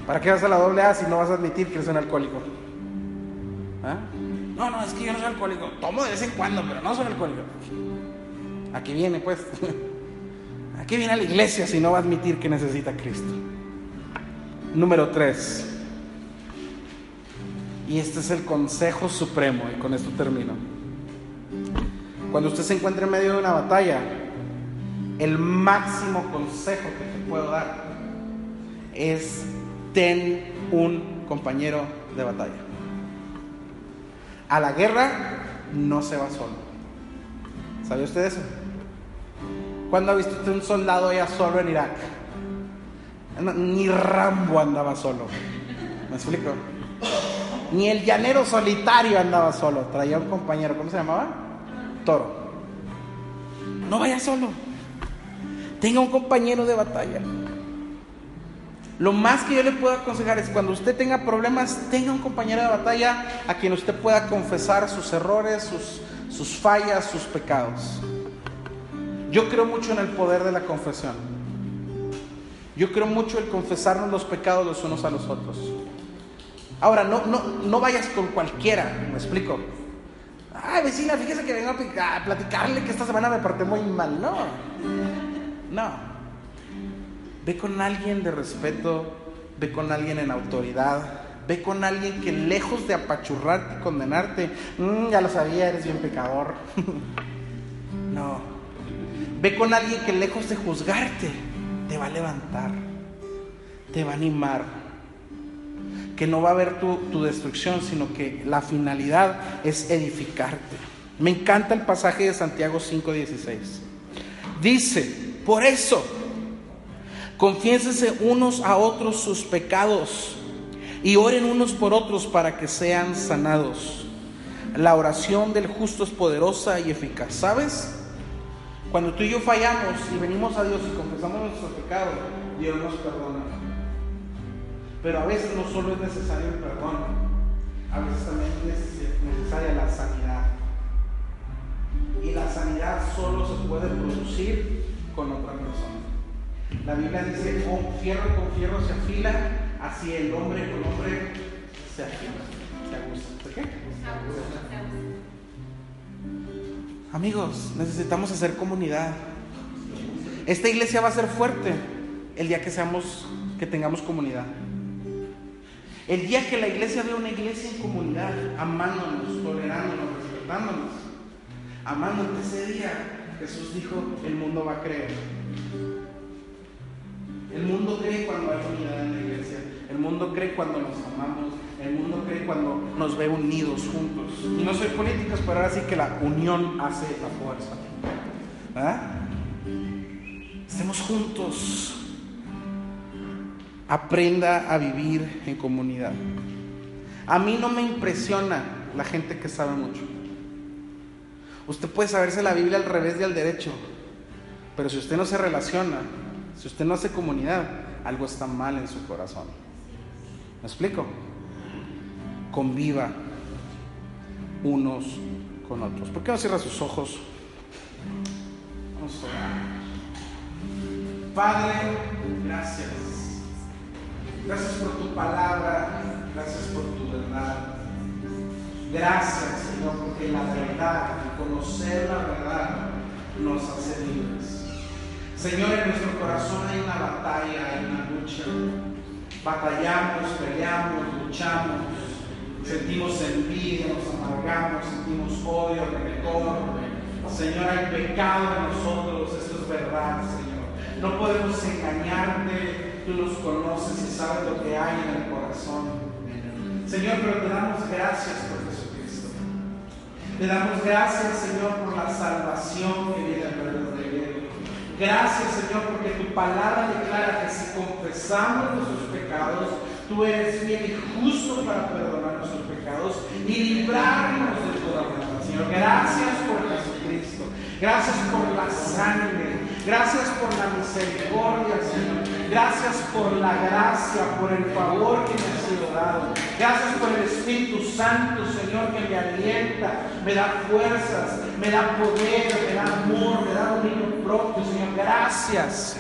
¿Para qué vas a la doble A si no vas a admitir que eres un alcohólico? ¿Ah? No, no, es que yo no soy alcohólico. Tomo de vez en cuando, pero no soy alcohólico. Aquí viene, pues. <laughs> Aquí viene la iglesia si no va a admitir que necesita Cristo. Número 3. Y este es el consejo supremo, y con esto termino. Cuando usted se encuentre en medio de una batalla, el máximo consejo que te puedo dar es ten un compañero de batalla. A la guerra no se va solo. ¿Sabe usted eso? ¿Cuándo ha visto usted un soldado ya solo en Irak? Ni Rambo andaba solo. ¿Me explico? Ni el llanero solitario andaba solo. Traía un compañero. ¿Cómo se llamaba? Toro. No vaya solo. Tenga un compañero de batalla. Lo más que yo le puedo aconsejar es cuando usted tenga problemas, tenga un compañero de batalla a quien usted pueda confesar sus errores, sus, sus fallas, sus pecados. Yo creo mucho en el poder de la confesión. Yo creo mucho en confesarnos los pecados los unos a los otros. Ahora, no, no, no vayas con cualquiera, me explico. Ay, vecina, fíjese que vengo a platicarle que esta semana me porté muy mal. No, no. Ve con alguien de respeto, ve con alguien en autoridad, ve con alguien que lejos de apachurrarte y condenarte, mm, ya lo sabía, eres bien pecador. <laughs> no. Ve con alguien que lejos de juzgarte, te va a levantar, te va a animar que no va a haber tu, tu, destrucción, sino que la finalidad es edificarte. Me encanta el pasaje de Santiago 5:16. Dice, por eso, confiénsense unos a otros sus pecados y oren unos por otros para que sean sanados. La oración del justo es poderosa y eficaz. ¿Sabes? Cuando tú y yo fallamos y venimos a Dios y confesamos nuestros pecados, Dios nos perdona. Pero a veces no solo es necesario el perdón, a veces también es necesaria la sanidad. Y la sanidad solo se puede producir con otra persona. La Biblia dice, con fierro con fierro se afila, así el hombre con hombre se afila. ¿Se agusta? ¿Por qué? Amigos, necesitamos hacer comunidad. Esta iglesia va a ser fuerte el día que seamos, que tengamos comunidad. El día que la iglesia vea una iglesia en comunidad, amándonos, tolerándonos, respetándonos, amándonos, ese día Jesús dijo, el mundo va a creer. El mundo cree cuando hay unidad en la iglesia. El mundo cree cuando nos amamos. El mundo cree cuando nos ve unidos juntos. Y no soy políticos, pero ahora sí que la unión hace la fuerza. ¿Ah? Estemos juntos. Aprenda a vivir en comunidad. A mí no me impresiona la gente que sabe mucho. Usted puede saberse la Biblia al revés y al derecho, pero si usted no se relaciona, si usted no hace comunidad, algo está mal en su corazón. ¿Me explico? Conviva unos con otros. ¿Por qué no cierra sus ojos? Vamos a orar. Padre, gracias. Gracias por tu palabra, gracias por tu verdad. Gracias, Señor, porque la verdad, conocer la verdad, nos hace libres. Señor, en nuestro corazón hay una batalla, hay una lucha. Batallamos, peleamos, luchamos, sentimos envidia, nos amargamos, sentimos odio, rencor. Señor, hay pecado en nosotros, esto es verdad, Señor. No podemos engañarte, tú nos conoces y sabes lo que hay en el corazón. Señor, pero te damos gracias por Jesucristo. Te damos gracias, Señor, por la salvación que viene a través de él. Gracias, Señor, porque tu palabra declara que si confesamos nuestros pecados, Tú eres fiel y justo para perdonar nuestros pecados y librarnos de toda maldad. Señor, gracias por Jesucristo. Gracias por la sangre. Gracias por la misericordia, Señor. Gracias por la gracia, por el favor que me ha sido dado. Gracias por el Espíritu Santo, Señor, que me alienta, me da fuerzas, me da poder, me da amor, me da dominio propio, Señor. Gracias.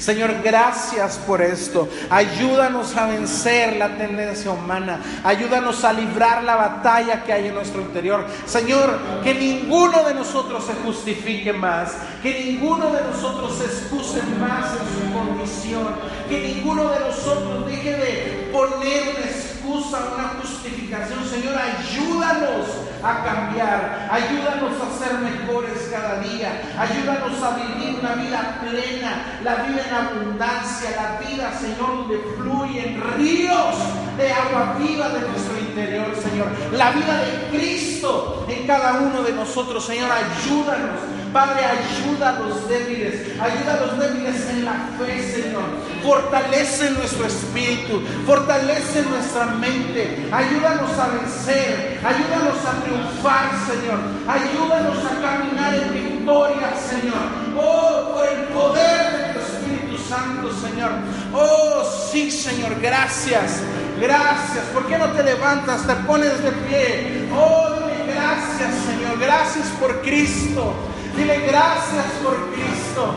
Señor, gracias por esto. Ayúdanos a vencer la tendencia humana. Ayúdanos a librar la batalla que hay en nuestro interior. Señor, que ninguno de nosotros se justifique más. Que ninguno de nosotros se excuse más en su condición. Que ninguno de nosotros deje de poner una excusa, una justificación. Señor, ayúdanos a cambiar. Ayúdanos a ser mejores cada día. Ayúdanos a vivir una vida plena, la vida en abundancia, la vida, Señor, donde fluyen ríos de agua viva de nuestro interior, Señor. La vida de Cristo en cada uno de nosotros, Señor. Ayúdanos. Padre, ayuda a los débiles, ayuda a los débiles en la fe, Señor. Fortalece nuestro espíritu, fortalece nuestra mente, ayúdanos a vencer, ayúdanos a triunfar, Señor. Ayúdanos a caminar en victoria, Señor. Oh, por el poder de tu Espíritu Santo, Señor. Oh, sí, Señor, gracias. Gracias. ¿Por qué no te levantas? Te pones de pie. Oh, gracias, Señor. Gracias por Cristo. Dile gracias por Cristo.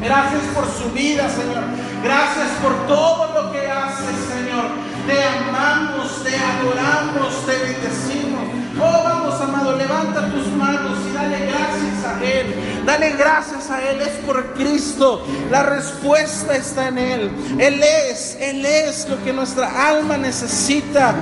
Gracias por su vida, Señor. Gracias por todo lo que haces, Señor. Te amamos, te adoramos, te bendecimos. Oh, vamos, amado, levanta tus manos y dale gracias a Él. Dale gracias a Él, es por Cristo. La respuesta está en Él. Él es, Él es lo que nuestra alma necesita.